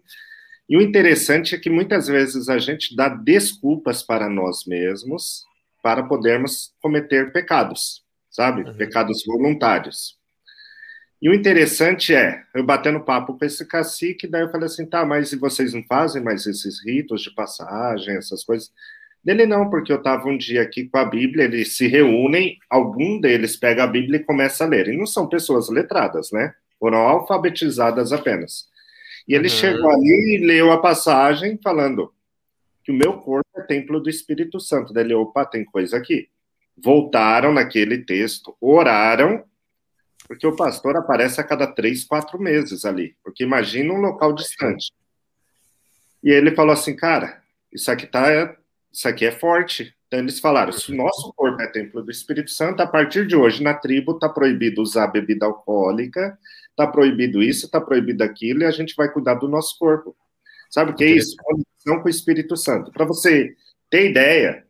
E o interessante é que muitas vezes a gente dá desculpas para nós mesmos para podermos cometer pecados, sabe? Uhum. Pecados voluntários. E o interessante é, eu batendo papo com esse cacique, daí eu falei assim, tá, mas e vocês não fazem mais esses ritos de passagem, essas coisas? Dele não, porque eu estava um dia aqui com a Bíblia, eles se reúnem, algum deles pega a Bíblia e começa a ler. E não são pessoas letradas, né? Foram alfabetizadas apenas. E ele uhum. chegou ali e leu a passagem falando: que o meu corpo é templo do Espírito Santo. Daí ele, opa, tem coisa aqui. Voltaram naquele texto, oraram, porque o pastor aparece a cada três, quatro meses ali. Porque imagina um local distante. E ele falou assim, cara, isso aqui tá, isso aqui é forte. Então eles falaram, se o nosso corpo é templo do Espírito Santo, a partir de hoje na tribo está proibido usar bebida alcoólica, está proibido isso, está proibido aquilo, e a gente vai cuidar do nosso corpo. Sabe o que é isso? Conexão com o Espírito Santo. Para você ter ideia,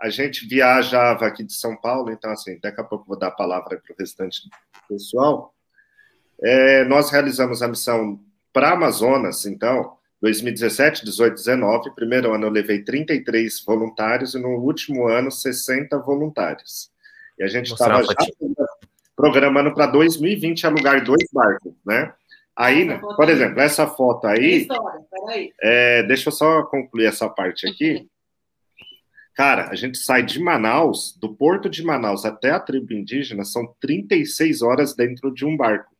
a gente viajava aqui de São Paulo, então, assim, daqui a pouco vou dar a palavra para o restante do pessoal. É, nós realizamos a missão para Amazonas, então, 2017, 18, 19. Primeiro ano eu levei 33 voluntários e no último ano 60 voluntários. E a gente estava já programando para 2020 alugar dois barcos, né? Aí, por exemplo, essa foto aí. É, deixa eu só concluir essa parte aqui. Cara, a gente sai de Manaus, do porto de Manaus até a tribo indígena, são 36 horas dentro de um barco.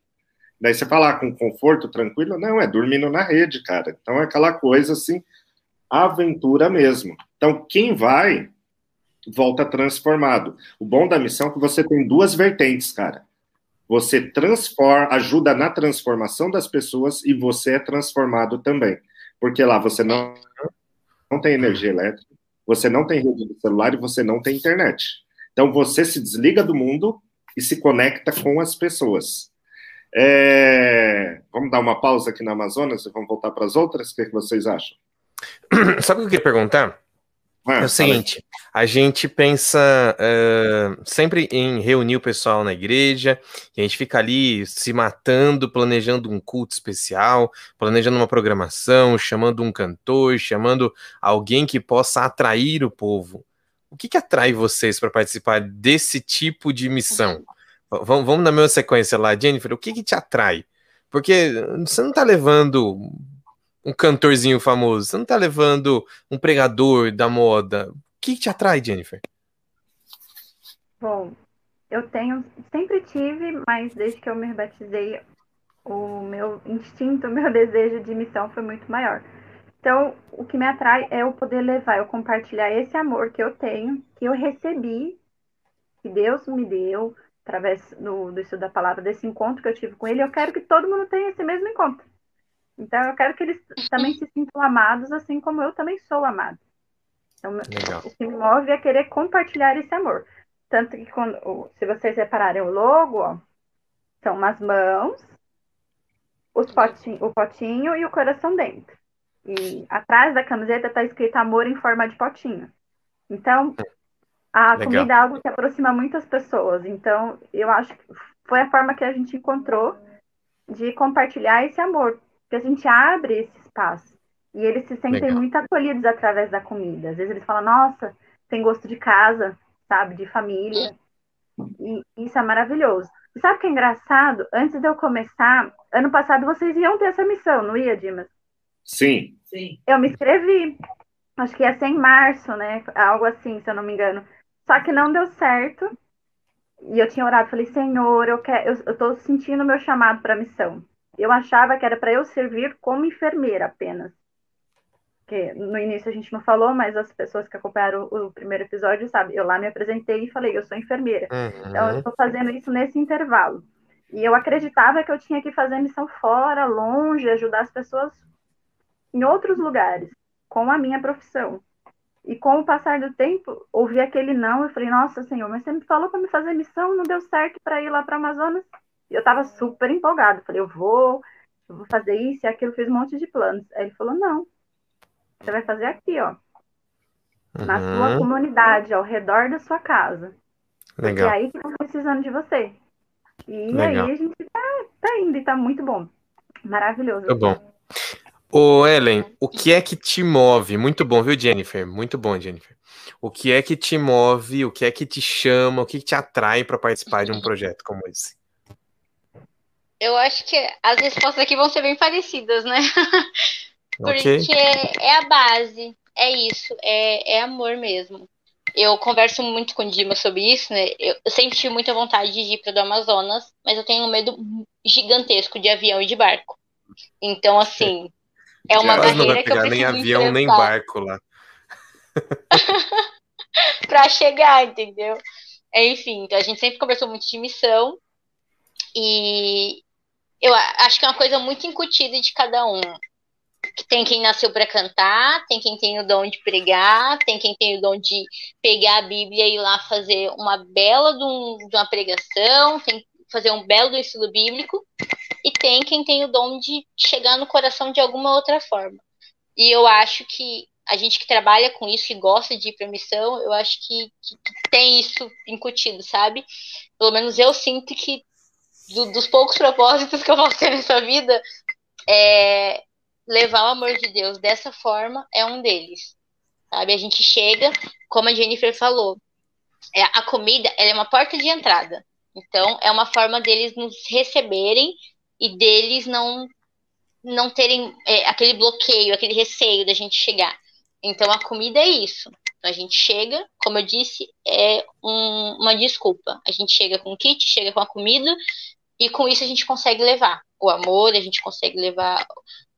Daí você falar com conforto, tranquilo, não, é dormindo na rede, cara. Então é aquela coisa assim, aventura mesmo. Então quem vai, volta transformado. O bom da missão é que você tem duas vertentes, cara. Você transforma, ajuda na transformação das pessoas e você é transformado também. Porque lá você não, não tem energia elétrica, você não tem rede de celular e você não tem internet. Então você se desliga do mundo e se conecta com as pessoas. É... Vamos dar uma pausa aqui na Amazonas e vamos voltar para as outras? O que, é que vocês acham? Sabe o que eu queria perguntar? Ah, é o seguinte, a gente pensa uh, sempre em reunir o pessoal na igreja, e a gente fica ali se matando, planejando um culto especial, planejando uma programação, chamando um cantor, chamando alguém que possa atrair o povo. O que, que atrai vocês para participar desse tipo de missão? Vamos, vamos na mesma sequência lá, Jennifer. O que, que te atrai? Porque você não está levando um cantorzinho famoso, você não está levando um pregador da moda. O que, que te atrai, Jennifer? Bom, eu tenho, sempre tive, mas desde que eu me batizei, o meu instinto, o meu desejo de missão foi muito maior. Então, o que me atrai é eu poder levar, eu compartilhar esse amor que eu tenho, que eu recebi, que Deus me deu, através do, do estudo da palavra, desse encontro que eu tive com ele, eu quero que todo mundo tenha esse mesmo encontro. Então, eu quero que eles também se sintam amados, assim como eu também sou amado. Então, Legal. o que me move é querer compartilhar esse amor. Tanto que, quando, se vocês repararem o logo, ó, são umas mãos, os potinho, o potinho e o coração dentro. E atrás da camiseta está escrito amor em forma de potinho. Então, a Legal. comida é algo que aproxima muitas pessoas. Então, eu acho que foi a forma que a gente encontrou de compartilhar esse amor. Que a gente abre esse espaço. E eles se sentem Legal. muito acolhidos através da comida. Às vezes eles falam, nossa, tem gosto de casa, sabe? De família. E isso é maravilhoso. E sabe o que é engraçado? Antes de eu começar, ano passado vocês iam ter essa missão, não ia, Dimas? Sim. Sim. Eu me inscrevi. Acho que ia ser em março, né? Algo assim, se eu não me engano. Só que não deu certo. E eu tinha orado, falei, Senhor, eu quero, eu, eu tô sentindo meu chamado para missão. Eu achava que era para eu servir como enfermeira apenas. Que no início a gente não falou, mas as pessoas que acompanharam o, o primeiro episódio sabem. Eu lá me apresentei e falei, eu sou enfermeira. Uhum. Então eu estou fazendo isso nesse intervalo. E eu acreditava que eu tinha que fazer missão fora, longe, ajudar as pessoas em outros lugares, com a minha profissão. E com o passar do tempo, ouvi aquele não, eu falei, nossa senhor, mas você me falou para me fazer missão, não deu certo para ir lá para Amazonas. E eu estava super empolgado, falei, eu vou, eu vou fazer isso e aquilo, fiz um monte de planos. Aí ele falou, não, você vai fazer aqui, ó, uhum. na sua comunidade, ao redor da sua casa. Legal. E aí que estão precisando de você. E Legal. aí a gente tá, tá indo e tá muito bom. Maravilhoso. Tá bom. Ô, Ellen, o que é que te move? Muito bom, viu, Jennifer? Muito bom, Jennifer. O que é que te move? O que é que te chama? O que, que te atrai para participar de um projeto como esse? Eu acho que as respostas aqui vão ser bem parecidas, né? Porque okay. é a base, é isso, é, é amor mesmo. Eu converso muito com o Dima sobre isso, né? Eu, sempre tive muita vontade de ir para o Amazonas, mas eu tenho um medo gigantesco de avião e de barco. Então, assim, é uma barreira não vai pegar que eu nem avião nem barco lá. para chegar, entendeu? Enfim, então a gente sempre conversou muito de missão e eu acho que é uma coisa muito incutida de cada um. Que tem quem nasceu para cantar, tem quem tem o dom de pregar, tem quem tem o dom de pegar a Bíblia e ir lá fazer uma bela de, um, de uma pregação, tem fazer um belo do estudo bíblico, e tem quem tem o dom de chegar no coração de alguma outra forma. E eu acho que a gente que trabalha com isso e gosta de ir para missão, eu acho que, que, que, tem isso incutido, sabe? Pelo menos eu sinto que do, dos poucos propósitos que eu vou ter nessa vida, é, levar o amor de Deus dessa forma é um deles, sabe? A gente chega, como a Jennifer falou, é, a comida é uma porta de entrada. Então, é uma forma deles nos receberem e deles não não terem é, aquele bloqueio, aquele receio da gente chegar. Então, a comida é isso. Então, a gente chega, como eu disse, é um, uma desculpa. A gente chega com o kit, chega com a comida, e com isso a gente consegue levar o amor, a gente consegue levar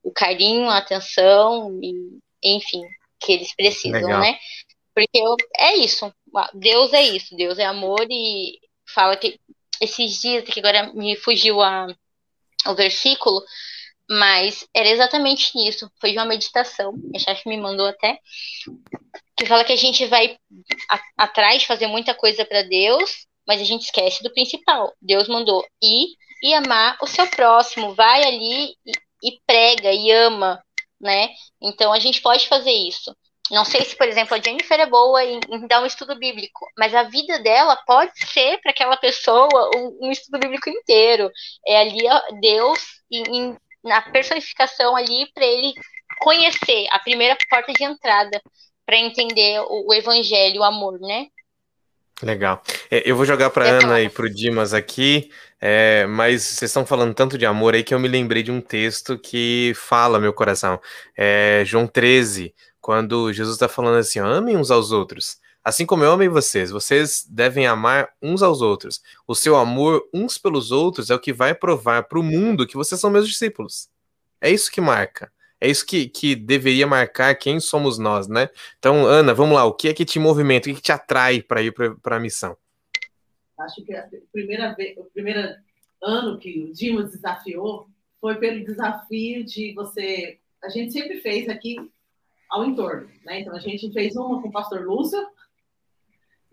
o carinho, a atenção, e, enfim, que eles precisam, Legal. né? Porque eu, é isso. Deus é isso. Deus é amor e fala que esses dias, que agora me fugiu a, o versículo, mas era exatamente nisso. Foi de uma meditação, minha chefe me mandou até, que fala que a gente vai a, atrás fazer muita coisa para Deus, mas a gente esquece do principal. Deus mandou ir e amar o seu próximo. Vai ali e, e prega e ama, né? Então a gente pode fazer isso. Não sei se, por exemplo, a Jennifer é boa em, em dar um estudo bíblico, mas a vida dela pode ser para aquela pessoa um, um, estudo bíblico inteiro. É ali Deus em, na personificação ali para ele conhecer a primeira porta de entrada para entender o, o, evangelho, o amor, né? Legal. É, eu vou jogar para Ana e para o Dimas aqui, é, mas vocês estão falando tanto de amor aí que eu me lembrei de um texto que fala meu coração. É João 13, quando Jesus está falando assim: amem uns aos outros. Assim como eu amei vocês, vocês devem amar uns aos outros. O seu amor uns pelos outros é o que vai provar para o mundo que vocês são meus discípulos. É isso que marca. É isso que, que deveria marcar quem somos nós, né? Então, Ana, vamos lá. O que é que te movimenta? O que, é que te atrai para ir para a missão? Acho que a primeira vez, o primeiro ano que o Dimas desafiou foi pelo desafio de você. A gente sempre fez aqui ao entorno. Né? Então, a gente fez uma com o pastor Lúcio,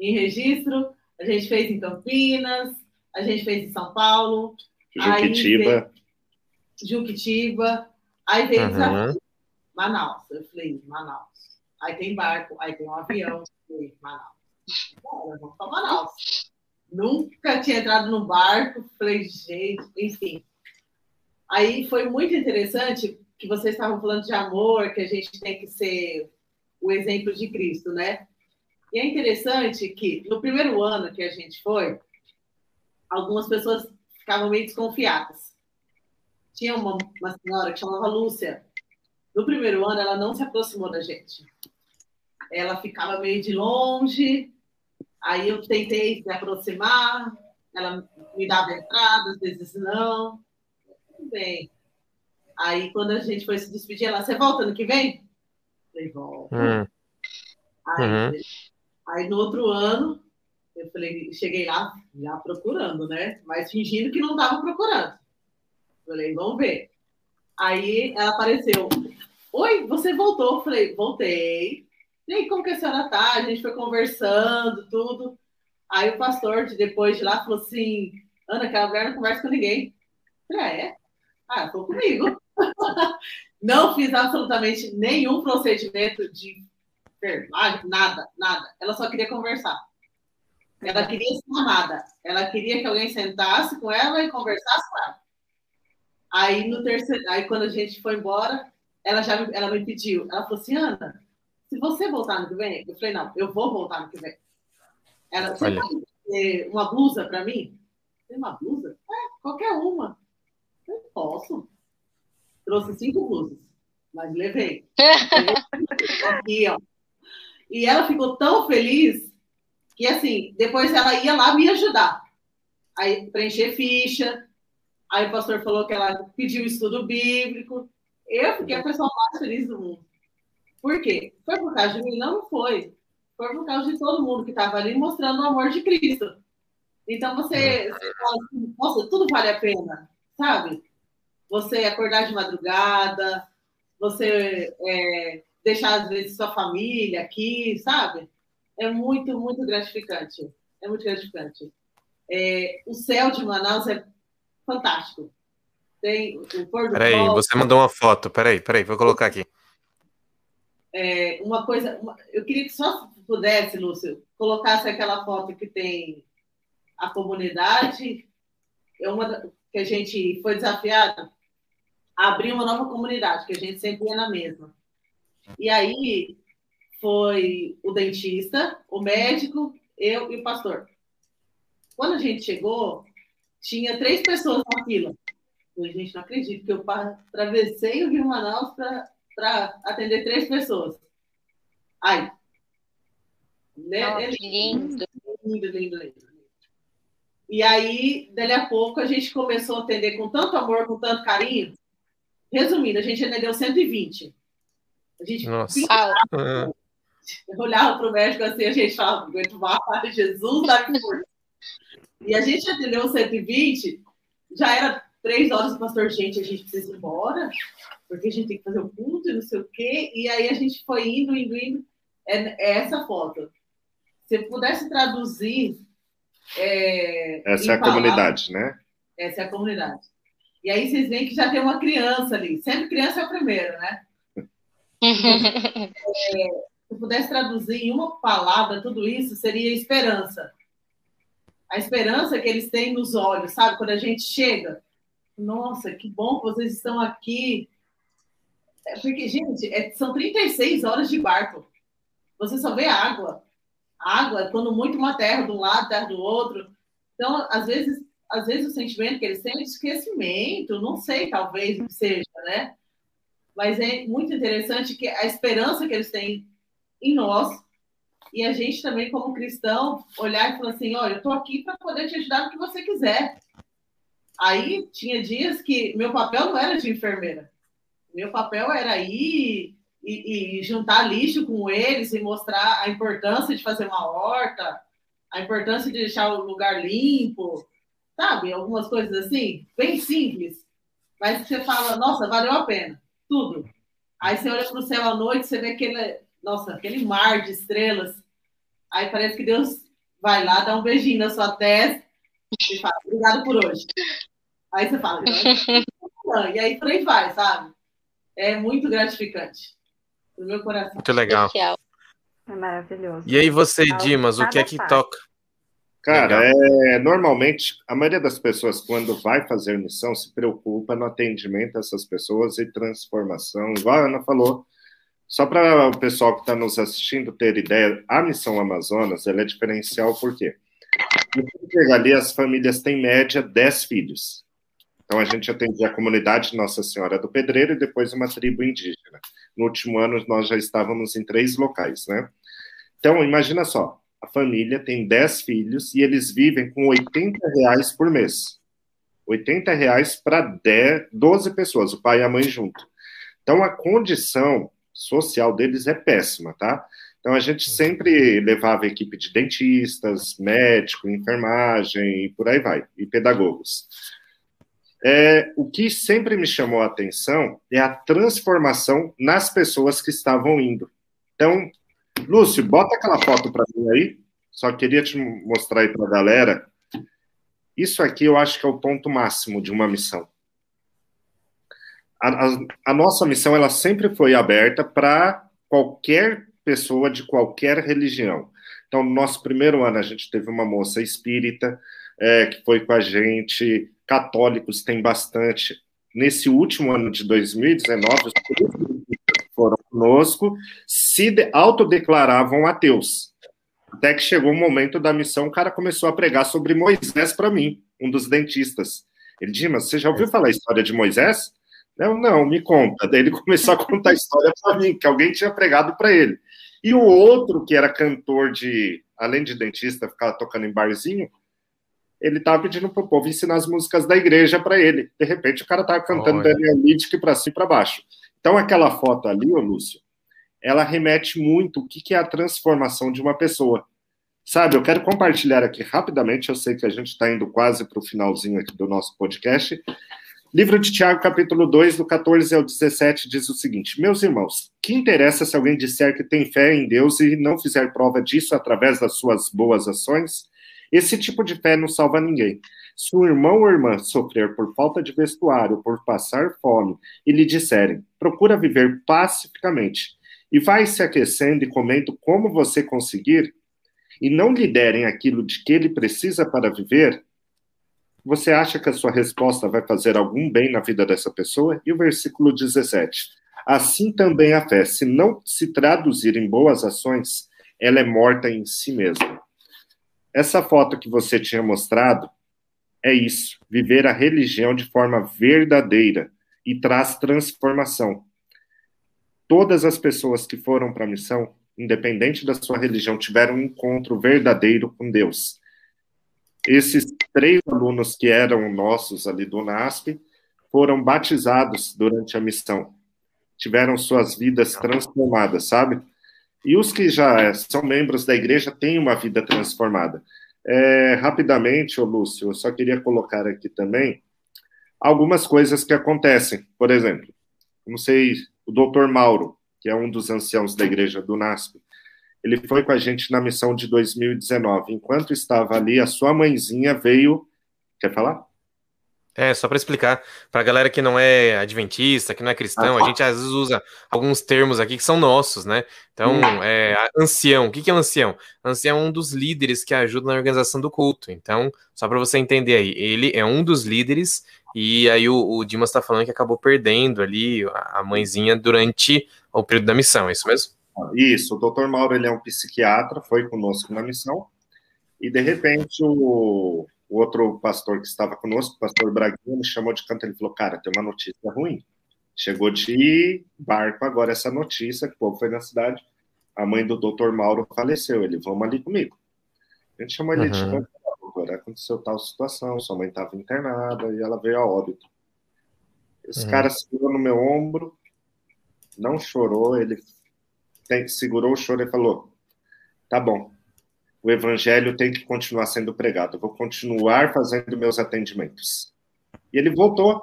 em registro, a gente fez em Campinas, a gente fez em São Paulo, Juquitiba. Aí Juquitiba, aí veio uhum. Manaus. Eu falei, Manaus. Aí tem barco, aí tem um avião, falei, Manaus. Bora, vamos para Manaus. Nunca tinha entrado no barco, falei, gente, enfim. Aí foi muito interessante, que vocês estavam falando de amor, que a gente tem que ser o exemplo de Cristo, né? E é interessante que no primeiro ano que a gente foi, algumas pessoas ficavam meio desconfiadas. Tinha uma, uma senhora que chamava Lúcia. No primeiro ano, ela não se aproximou da gente. Ela ficava meio de longe. Aí eu tentei se aproximar. Ela me dava entrada, às vezes não. Tudo bem. Aí, quando a gente foi se despedir, ela, você volta ano que vem? falei, volta. Hum. Aí, uhum. aí, no outro ano, eu falei, cheguei lá, já procurando, né? Mas fingindo que não estava procurando. Falei, vamos ver. Aí ela apareceu. Oi, você voltou? Falei, voltei. E aí, como que a senhora tá? A gente foi conversando, tudo. Aí o pastor, depois de lá, falou assim: Ana, aquela mulher não conversa com ninguém. Falei, ah, é? Ah, tô comigo. não fiz absolutamente nenhum procedimento de enfermagem, nada, nada. Ela só queria conversar. Ela queria ser amada. Ela queria que alguém sentasse com ela e conversasse com ela. Aí no terceiro, aí quando a gente foi embora, ela já ela me pediu. Ela falou assim, Ana, se você voltar no que vem, eu falei não, eu vou voltar no que vem. Ela, você pode uma blusa para mim? Tem uma blusa? É, qualquer uma. Eu posso. Trouxe cinco blusas, mas levei. Aqui, ó. E ela ficou tão feliz que, assim, depois ela ia lá me ajudar. Aí, preencher ficha. Aí o pastor falou que ela pediu estudo bíblico. Eu fiquei a pessoa mais feliz do mundo. Por quê? Foi por causa de mim? Não, foi. Foi por causa de todo mundo que estava ali mostrando o amor de Cristo. Então você, você fala assim, nossa, tudo vale a pena, sabe? você acordar de madrugada, você é, deixar, às vezes, sua família aqui, sabe? É muito, muito gratificante. É muito gratificante. É, o céu de Manaus é fantástico. Tem o pôr do Peraí, sol. você mandou uma foto. Peraí, peraí, vou colocar aqui. é, uma coisa, uma, eu queria que só pudesse, Lúcio, colocasse aquela foto que tem a comunidade, é uma que a gente foi desafiado a abrir uma nova comunidade, que a gente sempre ia na mesma. E aí foi o dentista, o médico, eu e o pastor. Quando a gente chegou, tinha três pessoas na fila. A gente não acredita que eu atravessei o Rio Manaus para atender três pessoas. Ai. Né? Oh, lindo. Lindo, lindo, lindo. E aí, dali a pouco, a gente começou a atender com tanto amor, com tanto carinho. Resumindo, a gente atendeu 120. A gente Nossa. Pintava, olhava para o médico assim, a gente falava, aguento mais, Jesus da força. E a gente atendeu 120, já era três horas, o pastor, gente, a gente precisa ir embora, porque a gente tem que fazer o culto e não sei o quê. E aí a gente foi indo, indo, indo. É, é essa foto. Se eu pudesse traduzir. É, essa é a palavras, comunidade, né? Essa é a comunidade. E aí vocês veem que já tem uma criança ali. Sempre criança é o primeiro, né? é, se eu pudesse traduzir em uma palavra tudo isso, seria esperança. A esperança que eles têm nos olhos, sabe? Quando a gente chega, nossa, que bom que vocês estão aqui. É porque, gente, é, são 36 horas de barco. Você só vê água. Água, quando muito uma terra de um lado, terra do outro. Então, às vezes, às vezes o sentimento que eles têm é de esquecimento, não sei, talvez seja, né? Mas é muito interessante que a esperança que eles têm em nós e a gente também, como cristão, olhar e falar assim: olha, eu estou aqui para poder te ajudar no que você quiser. Aí tinha dias que meu papel não era de enfermeira. Meu papel era ir e, e, juntar lixo com eles e mostrar a importância de fazer uma horta, a importância de deixar o lugar limpo, sabe? Algumas coisas assim, bem simples. Mas você fala, nossa, valeu a pena, tudo. Aí você olha para o céu à noite, você vê aquele, nossa, aquele mar de estrelas. Aí parece que Deus vai lá, dá um beijinho na sua testa e fala, obrigado por hoje. Aí você fala, e aí por aí vai, sabe? É muito gratificante. No meu coração. Muito legal. É maravilhoso. E aí você, Dimas, o que é que toca? Cara, é, normalmente a maioria das pessoas, quando vai fazer missão, se preocupa no atendimento dessas pessoas e transformação. Igual a Ana falou, só para o pessoal que está nos assistindo ter ideia, a missão Amazonas ela é diferencial por quê? ali as famílias têm média 10 filhos. Então a gente atendia a comunidade Nossa Senhora do Pedreiro e depois uma tribo indígena. No último ano nós já estávamos em três locais, né? Então imagina só, a família tem 10 filhos e eles vivem com 80 reais por mês. 80 reais para 12 pessoas, o pai e a mãe junto. Então a condição social deles é péssima, tá? Então a gente sempre levava equipe de dentistas, médico, enfermagem e por aí vai, e pedagogos. É, o que sempre me chamou a atenção é a transformação nas pessoas que estavam indo. Então, Lúcio, bota aquela foto para mim aí. Só queria te mostrar aí para a galera. Isso aqui eu acho que é o ponto máximo de uma missão. A, a, nossa missão ela sempre foi aberta para qualquer pessoa de qualquer religião. Então, no nosso primeiro ano, a gente teve uma moça espírita é, que foi com a gente, católicos tem bastante. Nesse último ano de 2019, os foram conosco se autodeclaravam ateus. Até que chegou o momento da missão, o cara começou a pregar sobre Moisés para mim, um dos dentistas. Ele disse, mas você já ouviu falar a história de Moisés? Não, não, me conta. Daí ele começou a contar a história para mim, que alguém tinha pregado para ele. E o outro, que era cantor de, além de dentista, ficava tocando em barzinho, ele estava pedindo para o povo ensinar as músicas da igreja para ele. De repente, o cara estava cantando Olha. Daniel Lidick para cima e para baixo. Então, aquela foto ali, ô Lúcio, ela remete muito o que, que é a transformação de uma pessoa. Sabe, eu quero compartilhar aqui rapidamente, eu sei que a gente está indo quase para o finalzinho aqui do nosso podcast, Livro de Tiago, capítulo 2, do 14 ao 17, diz o seguinte: Meus irmãos, que interessa se alguém disser que tem fé em Deus e não fizer prova disso através das suas boas ações? Esse tipo de fé não salva ninguém. Se um irmão ou irmã sofrer por falta de vestuário, por passar fome, e lhe disserem, procura viver pacificamente, e vai se aquecendo e comendo como você conseguir, e não lhe derem aquilo de que ele precisa para viver, você acha que a sua resposta vai fazer algum bem na vida dessa pessoa? E o versículo 17. Assim também a fé, se não se traduzir em boas ações, ela é morta em si mesma. Essa foto que você tinha mostrado é isso, viver a religião de forma verdadeira e traz transformação. Todas as pessoas que foram para a missão, independente da sua religião, tiveram um encontro verdadeiro com Deus. Esses três alunos que eram nossos ali do NASP foram batizados durante a missão. Tiveram suas vidas transformadas, sabe? E os que já são membros da igreja têm uma vida transformada. É, rapidamente, ô Lúcio, eu só queria colocar aqui também algumas coisas que acontecem. Por exemplo, não sei, o doutor Mauro, que é um dos anciãos da igreja do NASP, ele foi com a gente na missão de 2019. Enquanto estava ali, a sua mãezinha veio. Quer falar? É, só para explicar, para a galera que não é adventista, que não é cristão, a gente às vezes usa alguns termos aqui que são nossos, né? Então, hum. é, ancião, o que, que é um ancião? Ancião é um dos líderes que ajuda na organização do culto. Então, só para você entender aí, ele é um dos líderes, e aí o, o Dimas está falando que acabou perdendo ali a mãezinha durante o período da missão, é isso mesmo? Isso, o doutor Mauro ele é um psiquiatra, foi conosco na missão, e de repente o o outro pastor que estava conosco, o pastor Braguinha, me chamou de canto. Ele falou: Cara, tem uma notícia ruim. Chegou de barco agora essa notícia, que o povo foi na cidade. A mãe do doutor Mauro faleceu. Ele, vamos ali comigo. A gente chamou ele uhum. de canto. Doutor, aconteceu tal situação, sua mãe estava internada e ela veio a óbito. Esse uhum. cara segurou no meu ombro, não chorou, ele segurou o choro e falou: Tá bom, o evangelho tem que continuar sendo pregado. Vou continuar fazendo meus atendimentos. E ele voltou.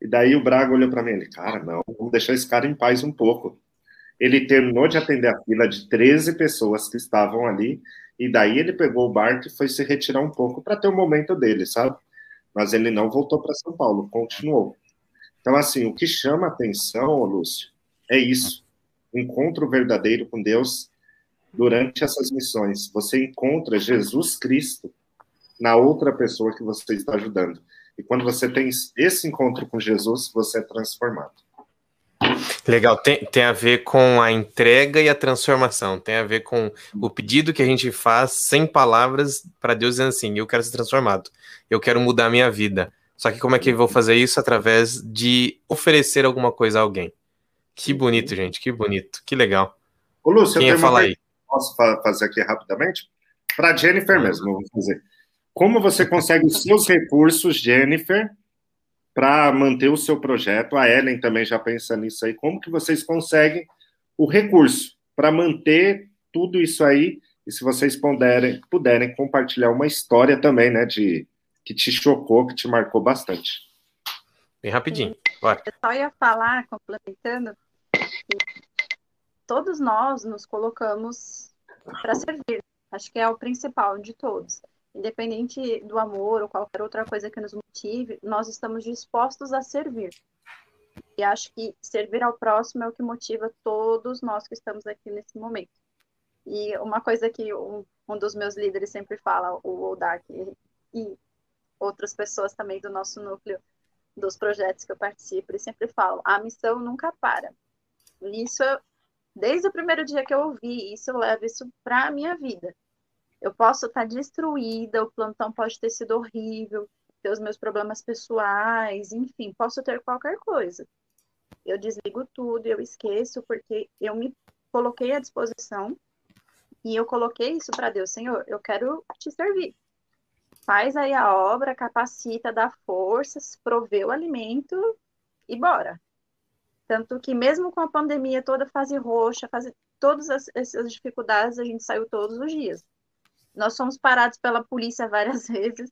E daí o Braga olhou para mim, ele, cara, não, vamos deixar esse cara em paz um pouco. Ele terminou de atender a fila de 13 pessoas que estavam ali, e daí ele pegou o barco e foi se retirar um pouco para ter o momento dele, sabe? Mas ele não voltou para São Paulo, continuou. Então, assim, o que chama atenção, Lúcio, é isso. Encontro verdadeiro com Deus durante essas missões, você encontra Jesus Cristo na outra pessoa que você está ajudando. E quando você tem esse encontro com Jesus, você é transformado. Legal, tem, tem a ver com a entrega e a transformação, tem a ver com o pedido que a gente faz sem palavras para Deus dizendo assim: eu quero ser transformado, eu quero mudar a minha vida. Só que como é que eu vou fazer isso? Através de oferecer alguma coisa a alguém. Que bonito, gente, que bonito, que legal. Ô, Lúcio, Quem ia falar aí? posso fazer aqui rapidamente? Para Jennifer mesmo, vou fazer. Como você consegue os seus recursos, Jennifer, para manter o seu projeto? A Ellen também já pensa nisso aí. Como que vocês conseguem o recurso para manter tudo isso aí? E se vocês puderem, puderem compartilhar uma história também, né, de que te chocou, que te marcou bastante. Bem rapidinho. Bora. Eu só ia falar, complementando, todos nós nos colocamos para servir. Acho que é o principal de todos. Independente do amor ou qualquer outra coisa que nos motive, nós estamos dispostos a servir. E acho que servir ao próximo é o que motiva todos nós que estamos aqui nesse momento. E uma coisa que um, um dos meus líderes sempre fala, o Odak, e outras pessoas também do nosso núcleo, dos projetos que eu participo, eles sempre falam: a missão nunca para. Isso Desde o primeiro dia que eu ouvi isso, eu levo isso para a minha vida. Eu posso estar destruída, o plantão pode ter sido horrível, ter os meus problemas pessoais, enfim, posso ter qualquer coisa. Eu desligo tudo, eu esqueço, porque eu me coloquei à disposição e eu coloquei isso para Deus, Senhor, eu quero te servir. Faz aí a obra, capacita, dá forças, provê o alimento e bora. Tanto que mesmo com a pandemia toda fase roxa, fase, todas as, essas dificuldades, a gente saiu todos os dias. Nós fomos parados pela polícia várias vezes,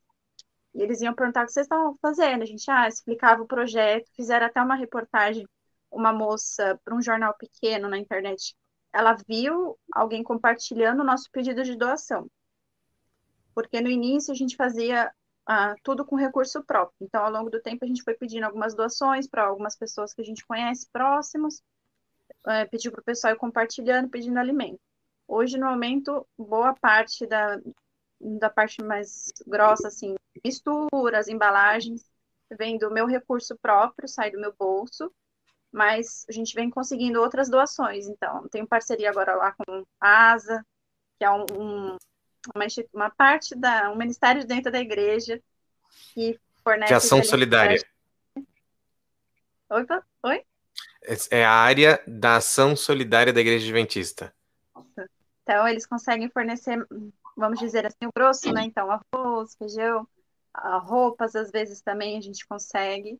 e eles iam perguntar o que vocês estavam fazendo. A gente ah, explicava o projeto, fizeram até uma reportagem, uma moça para um jornal pequeno na internet. Ela viu alguém compartilhando o nosso pedido de doação. Porque no início a gente fazia ah, tudo com recurso próprio. Então, ao longo do tempo, a gente foi pedindo algumas doações para algumas pessoas que a gente conhece próximos. é, pediu para o pessoal ir compartilhando, pedindo alimento. Hoje, no momento, boa parte da, da parte mais grossa, assim, misturas, embalagens, vem do meu recurso próprio, sai do meu bolso, mas a gente vem conseguindo outras doações. Então, tenho parceria agora lá com a ASA, que é um, um, uma, uma, parte da um ministério dentro da igreja que fornece. De ação solidária. Oi? Oi? É a área da ação solidária da Igreja Adventista. Então, eles conseguem fornecer, vamos dizer assim, o grosso, né? Então, arroz, feijão, roupas, às vezes também a gente consegue.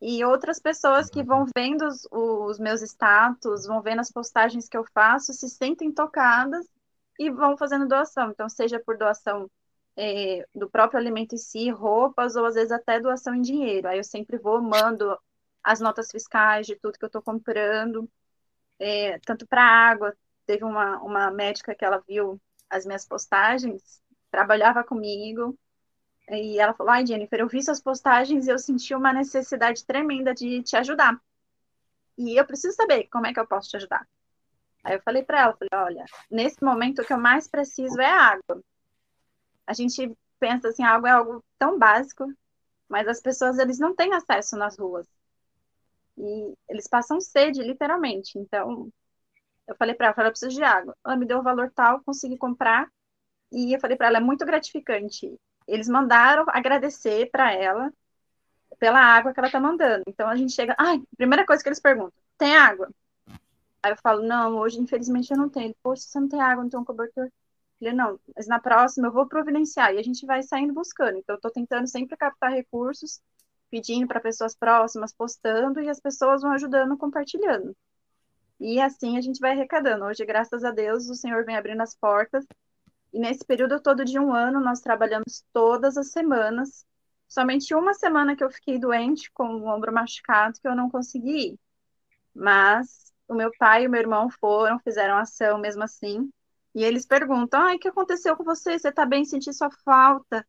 E outras pessoas que vão vendo os, os meus status, vão vendo as postagens que eu faço, se sentem tocadas e vão fazendo doação. Então, seja por doação é, do próprio alimento em si, roupas, ou às vezes até doação em dinheiro. Aí eu sempre vou, mando as notas fiscais de tudo que eu estou comprando, é, tanto para água. Teve uma, uma médica que ela viu as minhas postagens, trabalhava comigo, e ela falou: Ai, Jennifer, eu vi suas postagens e eu senti uma necessidade tremenda de te ajudar. E eu preciso saber como é que eu posso te ajudar. Aí eu falei para ela: falei, Olha, nesse momento o que eu mais preciso é água. A gente pensa assim: água é algo tão básico, mas as pessoas eles não têm acesso nas ruas. E eles passam sede, literalmente. Então, eu falei para ela, ela precisa de água. Ela me deu o valor tal, consegui comprar. E eu falei para ela, é muito gratificante. Eles mandaram agradecer para ela pela água que ela tá mandando. Então a gente chega, ai, primeira coisa que eles perguntam, tem água? Aí eu falo, não, hoje infelizmente eu não tenho. Poxa, você não tem água, não tem um cobertor. Ele, não, mas na próxima eu vou providenciar. E a gente vai saindo buscando. Então eu tô tentando sempre captar recursos pedindo para pessoas próximas, postando, e as pessoas vão ajudando, compartilhando. E assim a gente vai arrecadando. Hoje, graças a Deus, o Senhor vem abrindo as portas. E nesse período todo de um ano, nós trabalhamos todas as semanas. Somente uma semana que eu fiquei doente, com o ombro machucado, que eu não consegui ir. Mas o meu pai e o meu irmão foram, fizeram ação mesmo assim. E eles perguntam: ai, o que aconteceu com você? Você está bem? Senti sua falta.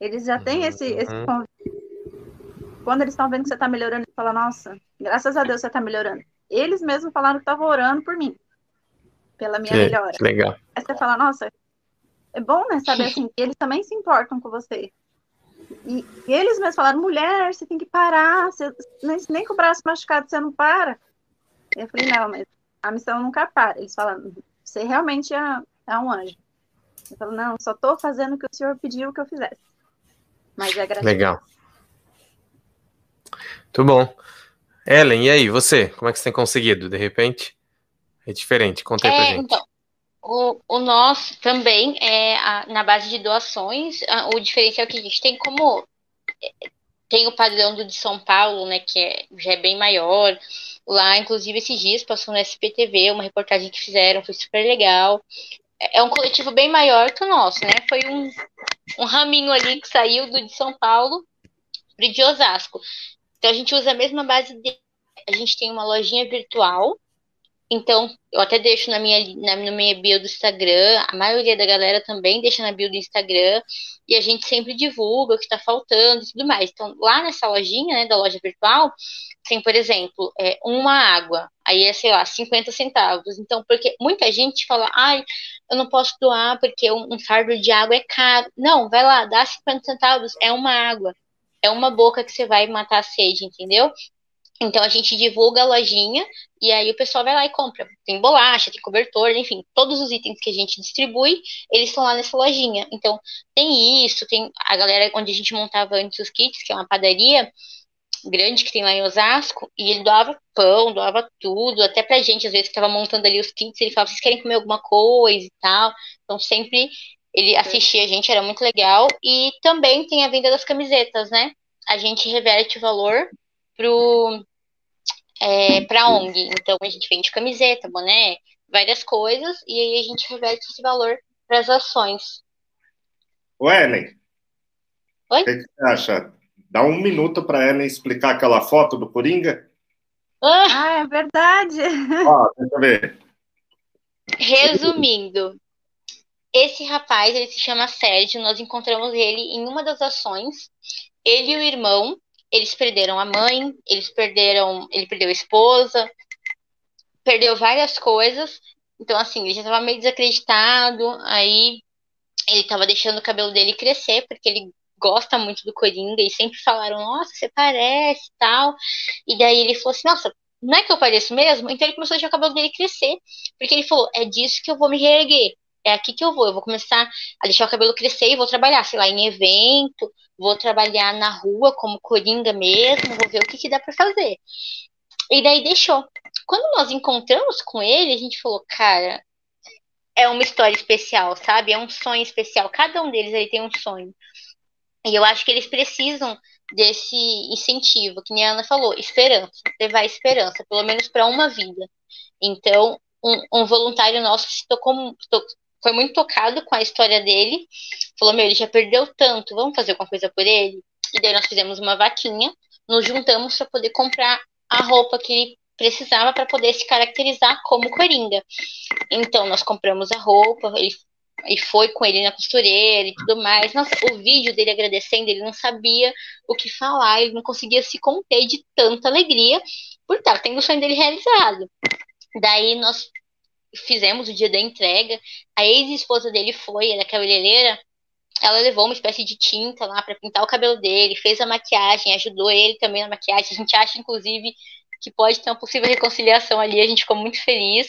Eles já têm esse, esse uhum. convite quando eles estão vendo que você está melhorando, eles falam, nossa, graças a Deus você está melhorando. Eles mesmos falaram que estavam orando por mim, pela minha que, melhora. Que legal. Aí você fala, nossa, é bom, né, saber assim, que eles também se importam com você. E, e, eles mesmos falaram, mulher, você tem que parar, você, nem, nem com o braço machucado você não para. Eu falei, não, mas a missão nunca para. Eles falam, você realmente é, é um anjo. Eu falo, não, só estou fazendo o que o senhor pediu que eu fizesse. Mas é gratidão. Legal. Muito bom. Ellen, e aí, você? Como é que você tem conseguido? De repente? É diferente. Conta aí é, pra gente. Então, o, o nosso também é a, na base de doações. A, o diferencial que a gente tem como é, tem o padrão do de São Paulo, né, que é, já é bem maior. Lá, inclusive, esses dias passou no SPTV uma reportagem que fizeram, foi super legal. É, é um coletivo bem maior que o nosso, né? Foi um, um raminho ali que saiu do de São Paulo para de Osasco. Então a gente usa a mesma base de. A gente tem uma lojinha virtual. Então, eu até deixo na minha, na, na minha bio do Instagram, a maioria da galera também deixa na bio do Instagram, e a gente sempre divulga o que está faltando e tudo mais. Então, lá nessa lojinha, né, da loja virtual, tem, por exemplo, é, uma água, aí é, sei lá, 50 centavos. Então, porque muita gente fala, ai, eu não posso doar porque um, um fardo de água é caro. Não, vai lá, dá 50 centavos, é uma água é uma boca que você vai matar a sede, entendeu? Então a gente divulga a lojinha e aí o pessoal vai lá e compra. Tem bolacha, tem cobertor, enfim, todos os itens que a gente distribui, eles estão lá nessa lojinha. Então tem isso, tem a galera onde a gente montava antes os kits, que é uma padaria grande que tem lá em Osasco, e ele doava pão, doava tudo, até pra gente, às vezes, que tava montando ali os kits, ele falava, vocês querem comer alguma coisa e tal. Então sempre ele assistia a gente, era muito legal. E também tem a venda das camisetas, né? A gente reverte o valor pro é, para ONG. Então a gente vende camiseta, boné, várias coisas, e aí a gente reverte esse valor para as ações. O Ellen. Oi? O que você acha? Dá um minuto para Ellen explicar aquela foto do Coringa. Ah, ah é verdade. Ó, deixa eu ver. Resumindo, esse rapaz, ele se chama Sérgio, nós encontramos ele em uma das ações. Ele e o irmão, eles perderam a mãe, eles perderam, ele perdeu a esposa. perdeu várias coisas. Então, assim, ele já estava meio desacreditado. Aí ele estava deixando o cabelo dele crescer, porque ele gosta muito do Coringa e sempre falaram, nossa, você parece tal. E daí ele falou assim, nossa, não é que eu pareço mesmo? Então ele começou a deixar o cabelo dele crescer, porque ele falou, é disso que eu vou me reerguer. É aqui que eu vou, eu vou começar a deixar o cabelo crescer e vou trabalhar, sei lá, em evento, vou trabalhar na rua como coringa mesmo, vou ver o que, que dá para fazer. E daí deixou. Quando nós encontramos com ele, a gente falou, cara, é uma história especial, sabe? É um sonho especial. Cada um deles aí tem um sonho. E eu acho que eles precisam desse incentivo, que a Ana falou, esperança, levar esperança, pelo menos para uma vida. Então, um, um, voluntário nosso se tocou, to, foi muito tocado com a história dele, falou: Meu, ele já perdeu tanto, vamos fazer alguma coisa por ele? E daí nós fizemos uma vaquinha, nos juntamos para poder comprar a roupa que ele precisava para poder se caracterizar como Coringa. Então, nós compramos a roupa, ele e foi com ele na costureira e tudo mais. Nossa, o vídeo dele agradecendo, ele não sabia o que falar, ele não conseguia se conter de tanta alegria por estar tendo o sonho dele realizado. Daí nós fizemos o dia da entrega, a ex-esposa dele foi, era cabeleireira, ela levou uma espécie de tinta lá para pintar o cabelo dele, fez a maquiagem, ajudou ele também na maquiagem. A gente acha, inclusive, que pode ter uma possível reconciliação ali, a gente ficou muito feliz.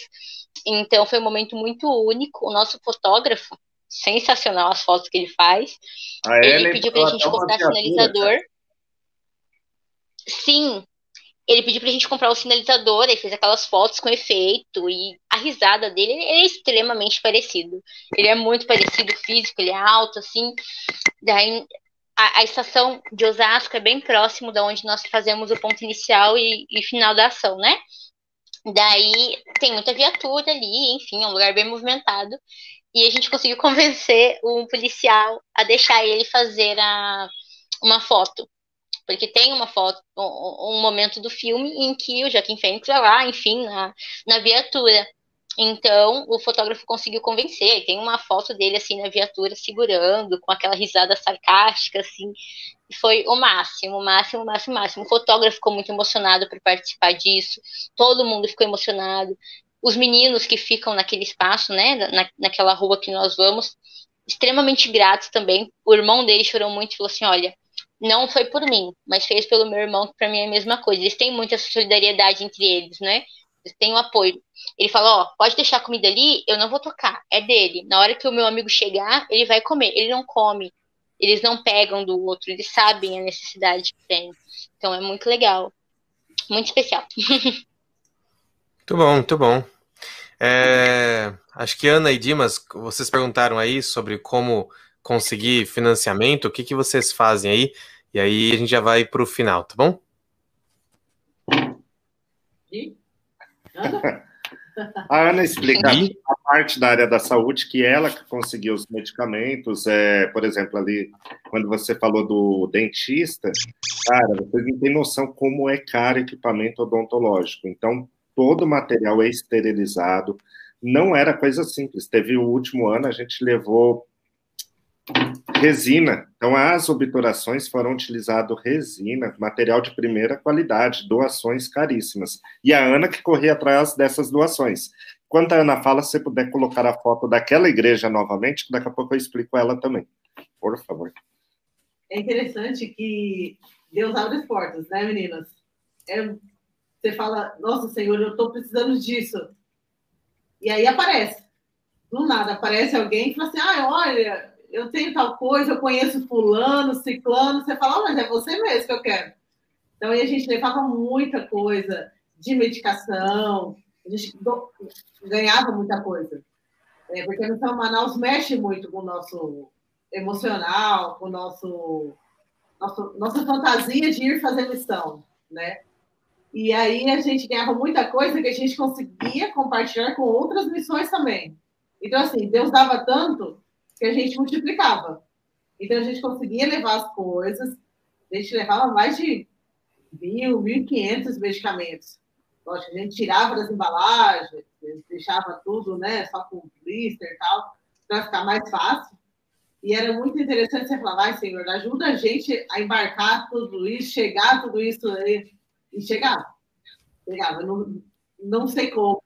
Então foi um momento muito único. O nosso fotógrafo, sensacional as fotos que ele faz. A ele Ellen pediu pra gente comprar sinalizador. Sim, ele pediu pra gente comprar o sinalizador, ele fez aquelas fotos com efeito, e a risada dele é extremamente parecido. Ele é muito parecido físico, ele é alto, assim. Daí a, a estação de Osasco é bem próximo da onde nós fazemos o ponto inicial e, e final da ação, né? Daí tem muita viatura ali, enfim, é um lugar bem movimentado. E a gente conseguiu convencer um policial a deixar ele fazer a, uma foto. Porque tem uma foto, um, momento do filme em que o Joaquim Fênix vai lá, enfim, na, na viatura. Então, o fotógrafo conseguiu convencer. Tem uma foto dele, assim, na viatura, segurando, com aquela risada sarcástica, assim. Foi o máximo, o máximo, o máximo, o máximo. O fotógrafo ficou muito emocionado por participar disso. Todo mundo ficou emocionado. Os meninos que ficam naquele espaço, né, na, naquela rua que nós vamos, extremamente gratos também. O irmão dele chorou muito e falou assim: olha, não foi por mim, mas fez pelo meu irmão, que para mim é a mesma coisa. Eles têm muita solidariedade entre eles, né? Eles têm o um apoio. Ele fala, ó, pode deixar a comida ali, eu não vou tocar, é dele. Na hora que o meu amigo chegar, ele vai comer. Ele não come. Eles não pegam do outro, eles sabem a necessidade que tem. Então é muito legal. Muito especial. muito bom, muito bom. É, acho que Ana e Dimas, vocês perguntaram aí sobre como conseguir financiamento, o que, que vocês fazem aí? E aí a gente já vai para o final, tá bom? E? A Ana explica a parte da área da saúde que ela que conseguiu os medicamentos, é, por exemplo, ali, quando você falou do dentista, cara, vocês não têm noção como é caro equipamento odontológico. Então, todo o material é esterilizado, não era coisa simples. Teve o último ano, a gente levou resina. Então, as obturações foram utilizado resina, material de primeira qualidade, doações caríssimas. E a Ana que corria atrás dessas doações. Quando a Ana fala, se você puder colocar a foto daquela igreja novamente, daqui a pouco eu explico ela também. Por favor. É interessante que Deus abre as portas, né, meninas? É, você fala, nossa, Senhor, eu estou precisando disso. E aí aparece. Do nada, aparece alguém e fala assim, ah, olha, eu tenho tal coisa, eu conheço fulano, ciclano, você fala, oh, mas é você mesmo que eu quero. Então, aí a gente levava muita coisa de medicação, a gente ganhava muita coisa. É, porque a Missão Manaus mexe muito com o nosso emocional, com o nosso, nosso nossa fantasia de ir fazer missão, né? E aí a gente ganhava muita coisa que a gente conseguia compartilhar com outras missões também. Então, assim, Deus dava tanto que a gente multiplicava. Então, a gente conseguia levar as coisas, a gente levava mais de mil, mil e quinhentos medicamentos. Lógico, a gente tirava das embalagens, deixava tudo, né, só com blister e tal, para ficar mais fácil. E era muito interessante você falar, vai, Senhor, ajuda a gente a embarcar tudo isso, chegar tudo isso aí. E chegava. Chegava. Não, não sei como.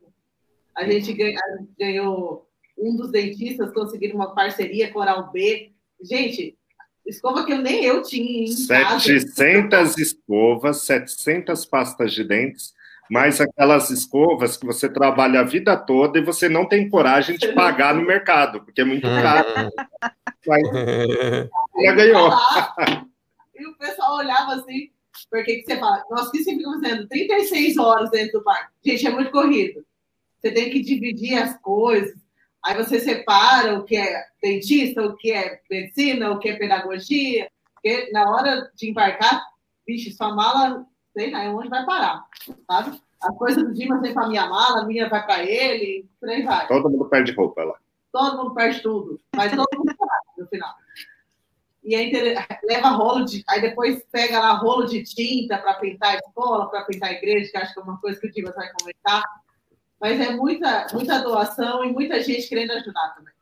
A gente ganhou um dos dentistas conseguiram uma parceria com a Oral B. Gente, escova que eu nem eu tinha em 700 casa. escovas, 700 pastas de dentes, mais aquelas escovas que você trabalha a vida toda e você não tem coragem de pagar no mercado, porque é muito caro. Mas ela ganhou. E o pessoal olhava assim, porque que você fala, nós que sempre ficamos fazendo 36 horas dentro do parque. Gente, é muito corrido. Você tem que dividir as coisas. Aí você separa o que é dentista, o que é medicina, o que é pedagogia. Porque na hora de embarcar, bicho, sua mala, sei lá, onde vai parar, sabe? A coisa do Dimas vem para minha mala, a minha vai para ele, por aí vai. Todo mundo perde roupa lá. Todo mundo perde tudo, mas todo mundo perde no final. E aí leva rolo de. Aí depois pega lá rolo de tinta para pintar a escola, para pintar a igreja, que acho que é uma coisa que o Dimas vai comentar. Mas é muita, muita doação e muita gente querendo ajudar também.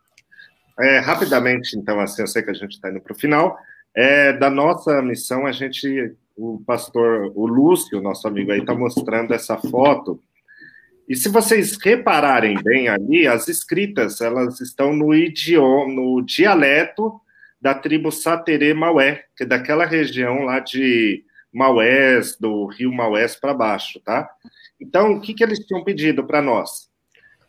É, rapidamente, então, assim, eu sei que a gente está indo para o final. É, da nossa missão, a gente, o pastor, o Lúcio, nosso amigo aí, está mostrando essa foto. E se vocês repararem bem ali, as escritas, elas estão no idioma, no dialeto da tribo Saterê Maué, que é daquela região lá de Maués, do rio Maués para baixo, tá? Então, o que, que eles tinham pedido para nós?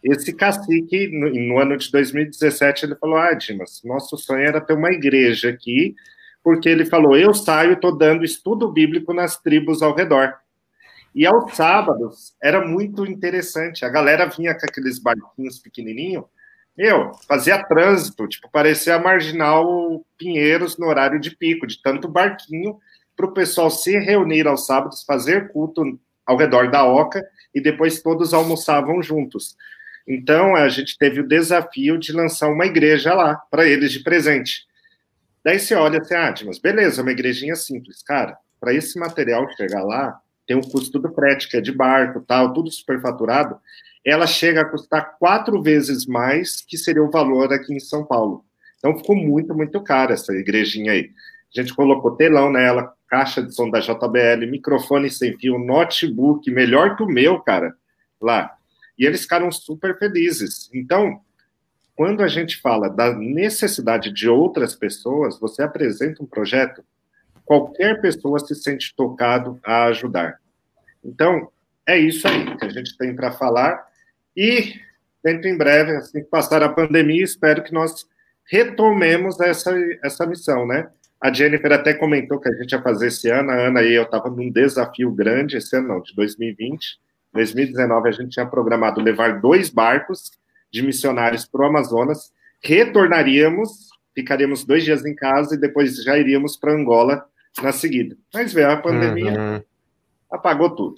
Esse cacique, no, no, ano de 2017, ele falou: Ah, Dimas, nosso sonho era ter uma igreja aqui, porque ele falou: Eu saio estou dando estudo bíblico nas tribos ao redor. E aos sábados era muito interessante. A galera vinha com aqueles barquinhos pequenininhos. Eu fazia trânsito, tipo, parecia marginal Pinheiros no horário de pico, de tanto barquinho, para o pessoal se reunir aos sábados, fazer culto ao redor da oca e depois todos almoçavam juntos. Então a gente teve o desafio de lançar uma igreja lá para eles de presente. Daí você olha assim, ah, beleza, uma igrejinha simples, cara. Para esse material chegar lá, tem um custo do frete, que é de barco, tal, tudo superfaturado. Ela chega a custar quatro vezes mais que seria o valor aqui em São Paulo. Então ficou muito, muito cara essa igrejinha aí. A gente colocou telão nela, caixa de som da JBL, microfone sem fio, notebook, melhor que o meu, cara, lá. E eles ficaram super felizes. Então, quando a gente fala da necessidade de outras pessoas, você apresenta um projeto, qualquer pessoa se sente tocado a ajudar. Então, é isso aí que a gente tem para falar. E, dentro em breve, assim que passar a pandemia, espero que nós retomemos essa, essa missão, né? A Jennifer até comentou que a gente ia fazer esse ano. A Ana e eu estava num desafio grande esse ano, não, de 2020. 2019 a gente tinha programado levar dois barcos de missionários para o Amazonas. Retornaríamos, ficaríamos dois dias em casa e depois já iríamos para Angola na seguida. Mas veio a pandemia, uhum. apagou tudo.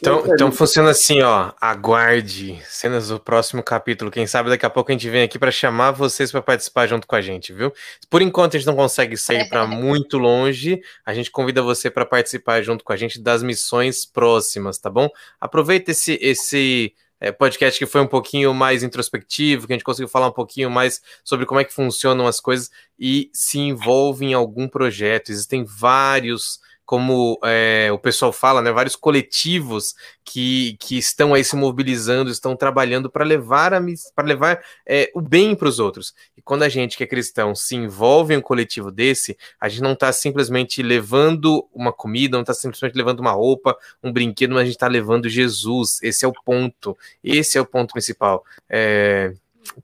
Então, então funciona assim, ó. Aguarde cenas do próximo capítulo. Quem sabe daqui a pouco a gente vem aqui para chamar vocês para participar junto com a gente, viu? Por enquanto a gente não consegue sair para muito longe. A gente convida você para participar junto com a gente das missões próximas, tá bom? Aproveita esse esse é, podcast que foi um pouquinho mais introspectivo, que a gente conseguiu falar um pouquinho mais sobre como é que funcionam as coisas e se envolve em algum projeto. Existem vários como é, o pessoal fala, né, vários coletivos que, que estão aí se mobilizando, estão trabalhando para levar, para levar é, o bem para os outros. E quando a gente que é cristão se envolve em um coletivo desse, a gente não está simplesmente levando uma comida, não está simplesmente levando uma roupa, um brinquedo, mas a gente está levando Jesus. Esse é o ponto. Esse é o ponto principal. É,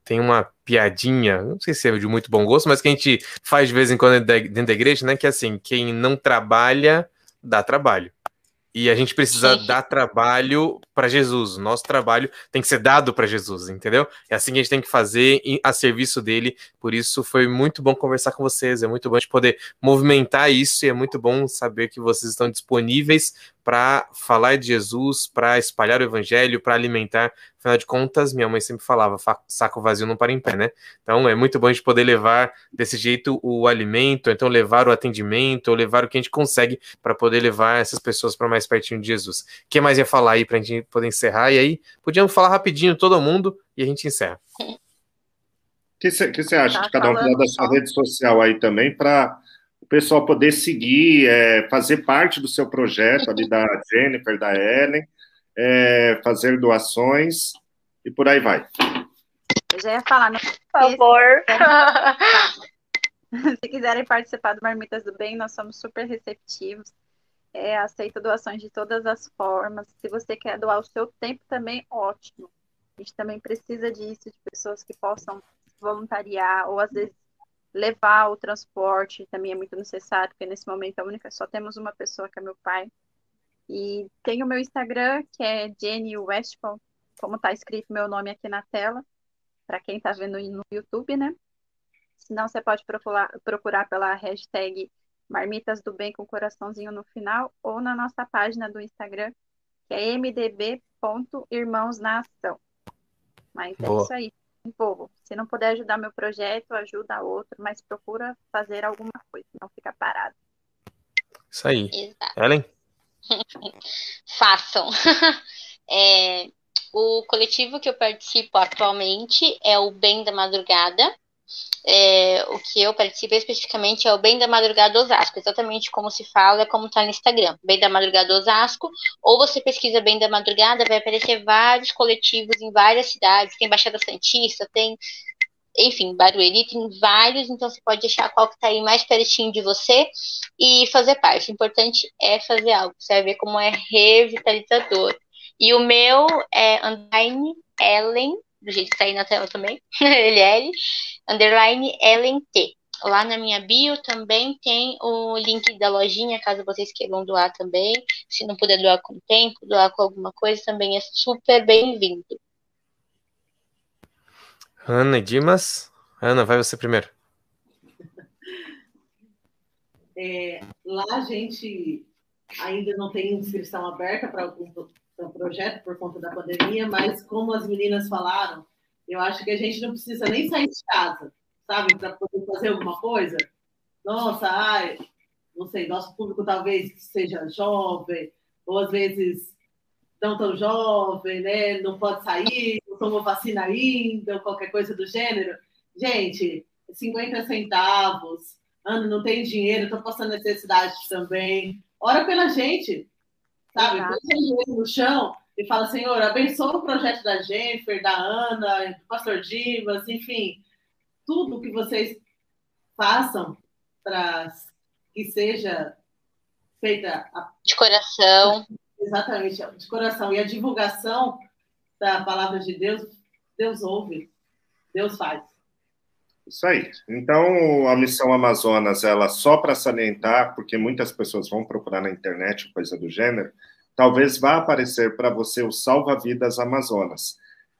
tem uma piadinha, não sei se é de muito bom gosto, mas que a gente faz de vez em quando dentro da igreja, né? Que é assim, quem não trabalha, dá trabalho. E a gente precisa Sim. dar trabalho para Jesus. Nosso trabalho tem que ser dado para Jesus, entendeu? É assim que a gente tem que fazer a serviço dele. Por isso foi muito bom conversar com vocês. É muito bom de poder movimentar isso e é muito bom saber que vocês estão disponíveis para falar de Jesus, para espalhar o evangelho, para alimentar. Afinal de contas, minha mãe sempre falava: saco vazio não para em pé, né? Então é muito bom a gente poder levar desse jeito o alimento, então levar o atendimento, ou levar o que a gente consegue para poder levar essas pessoas para mais pertinho de Jesus. O que mais ia falar aí para a gente poder encerrar? E aí, podíamos falar rapidinho todo mundo e a gente encerra. O que você acha tá de cada um falar da sua rede social aí também para o pessoal poder seguir, é, fazer parte do seu projeto ali da Jennifer, da Ellen, é, fazer doações e por aí vai. Eu já ia falar, não. Por favor. Se quiserem participar do Marmitas do Bem, nós somos super receptivos. É, aceito doações de todas as formas. Se você quer doar o seu tempo também, ótimo. A gente também precisa disso, de pessoas que possam voluntariar, ou às vezes levar o transporte também é muito necessário, porque nesse momento a única, só temos uma pessoa que é meu pai. E tem o meu Instagram, que é Jenny Westphal, como está escrito meu nome aqui na tela, para quem está vendo no YouTube, né? Senão você pode procurar, procurar pela hashtag Marmitas do Bem com coraçãozinho no final, ou na nossa página do Instagram, que é mdb.irmãos na ação. Mas é Boa. isso aí, povo. Se não puder ajudar meu projeto, ajuda outro, mas procura fazer alguma coisa, não fica parado. Isso aí. Exato. Ellen? Façam. é, o coletivo que eu participo atualmente é o Bem da Madrugada. É, o que eu participo especificamente é o Bem da Madrugada Osasco, exatamente como se fala, como está no Instagram, Bem da Madrugada Osasco, ou você pesquisa Bem da Madrugada, vai aparecer vários coletivos em várias cidades, tem Baixada Santista, tem, enfim, Barueri, tem vários, então você pode deixar qual que está aí mais pertinho de você e fazer parte. O importante é fazer algo, você vai ver como é revitalizador. E o meu é Underline Ellen, do jeito que tá aí na tela também, LL, underline Ellen T. Lá na minha bio também tem o link da lojinha, caso vocês queiram doar também. Se não puder doar com tempo, doar com alguma coisa, também é super bem-vindo. Ana e Dimas. Ana, vai você primeiro. É, lá a gente ainda não tem inscrição aberta para algum o projeto por conta da pandemia, mas como as meninas falaram, eu acho que a gente não precisa nem sair de casa, sabe, para poder fazer alguma coisa. Nossa, ai, não sei, nosso público talvez seja jovem, ou às vezes não tão jovem, né? Não pode sair, não tomou vacina ainda, ou qualquer coisa do gênero. Gente, 50 centavos, Ana, não tem dinheiro, estou passando necessidade também. Ora pela gente, sabe? Põe no chão e fala, Senhor, abençoa o projeto da Jennifer, da Ana, do pastor Dimas, enfim, tudo que vocês façam para que seja feita a... de coração. Exatamente, de coração. E a divulgação da palavra de Deus, Deus ouve, Deus faz. Isso aí. Então, a missão Amazonas, ela só para salientar, porque muitas pessoas vão procurar na internet coisa do gênero, talvez vá aparecer para você o Salva-Vidas Amazonas.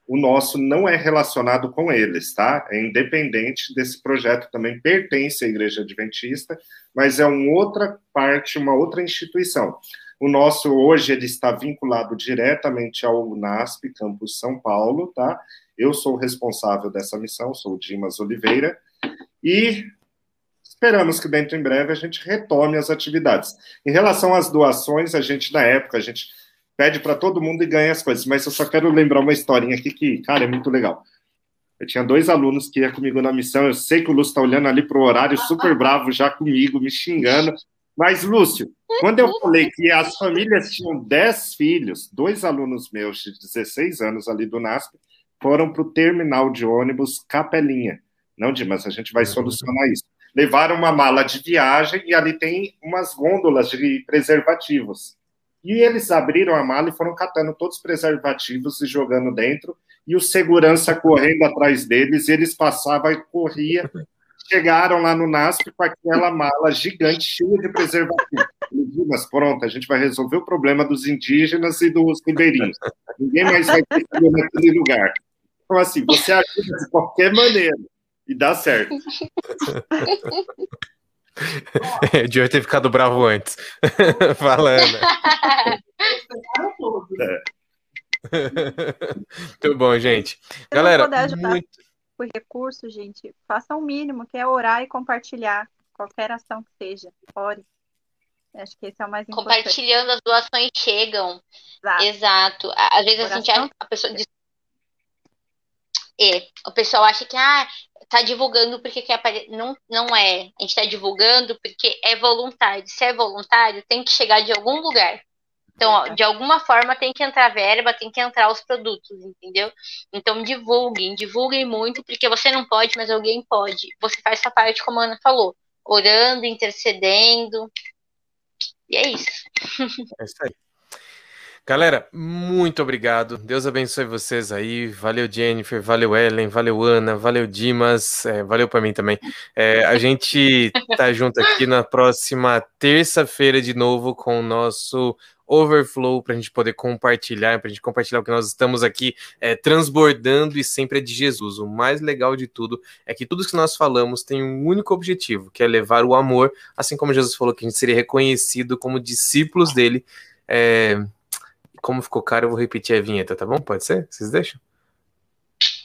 O nosso não é relacionado com eles, tá? É independente desse projeto, também pertence à Igreja Adventista, mas é uma outra parte, uma outra instituição. O nosso hoje ele está vinculado diretamente ao UNASP, Campus São Paulo, tá? Eu sou o responsável dessa missão, sou o Dimas Oliveira, e esperamos que dentro em breve a gente retome as atividades. Em relação às doações, a gente, na época, a gente pede para todo mundo e ganha as coisas, mas eu só quero lembrar uma historinha aqui que, cara, é muito legal. Eu tinha dois alunos que iam comigo na missão, eu sei que o Lúcio está olhando ali para o horário, super bravo já comigo, me xingando, mas, Lúcio, quando eu falei que as famílias tinham 10 filhos, dois alunos meus de 16 anos ali do NASP, foram para o terminal de ônibus Capelinha. Não, Dimas, a gente vai uhum. solucionar isso. Levaram uma mala de viagem e ali tem umas gôndolas de preservativos. E eles abriram a mala e foram catando todos os preservativos e jogando dentro. E o segurança correndo atrás deles, e eles passavam e corria. Chegaram lá no NASP com aquela mala gigante cheia de preservativos. Mas pronto, a gente vai resolver o problema dos indígenas e dos ribeirinhos. Ninguém mais vai ter naquele lugar. Então, assim, você ajuda de qualquer maneira e dá certo. É, devia ter ficado bravo antes. Falando. É. Muito bom, gente. Se Galera, muito... por recurso, gente, faça o um mínimo, que é orar e compartilhar qualquer ação que seja. Ore. Acho que esse é o mais importante. Compartilhando as doações chegam. Exato. Exato. Às vezes a gente a pessoa é, o pessoal acha que ah, tá divulgando porque quer aparecer. Não, não é. A gente está divulgando porque é voluntário. Se é voluntário, tem que chegar de algum lugar. Então, de alguma forma tem que entrar verba, tem que entrar os produtos, entendeu? Então divulguem, divulguem muito, porque você não pode, mas alguém pode. Você faz sua parte, como a Ana falou, orando, intercedendo. E é isso. É isso aí. Galera, muito obrigado. Deus abençoe vocês aí. Valeu, Jennifer. Valeu, Ellen. Valeu, Ana. Valeu, Dimas. É, valeu para mim também. É, a gente tá junto aqui na próxima terça-feira de novo com o nosso overflow para a gente poder compartilhar, para a gente compartilhar o que nós estamos aqui é, transbordando e sempre é de Jesus. O mais legal de tudo é que tudo que nós falamos tem um único objetivo, que é levar o amor, assim como Jesus falou que a gente seria reconhecido como discípulos dele. É, como ficou caro, eu vou repetir a vinheta, tá bom? Pode ser? Vocês deixam?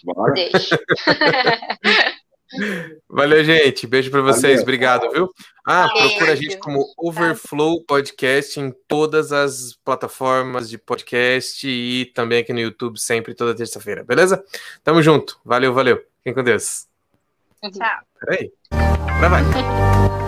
Bora. Deixa. Valeu, gente. Beijo para vocês. Valeu. Obrigado, viu? Ah, procura a gente como Overflow Podcast em todas as plataformas de podcast e também aqui no YouTube, sempre toda terça-feira, beleza? Tamo junto. Valeu, valeu. Fiquem com Deus. Tchau. Peraí. Vai, vai.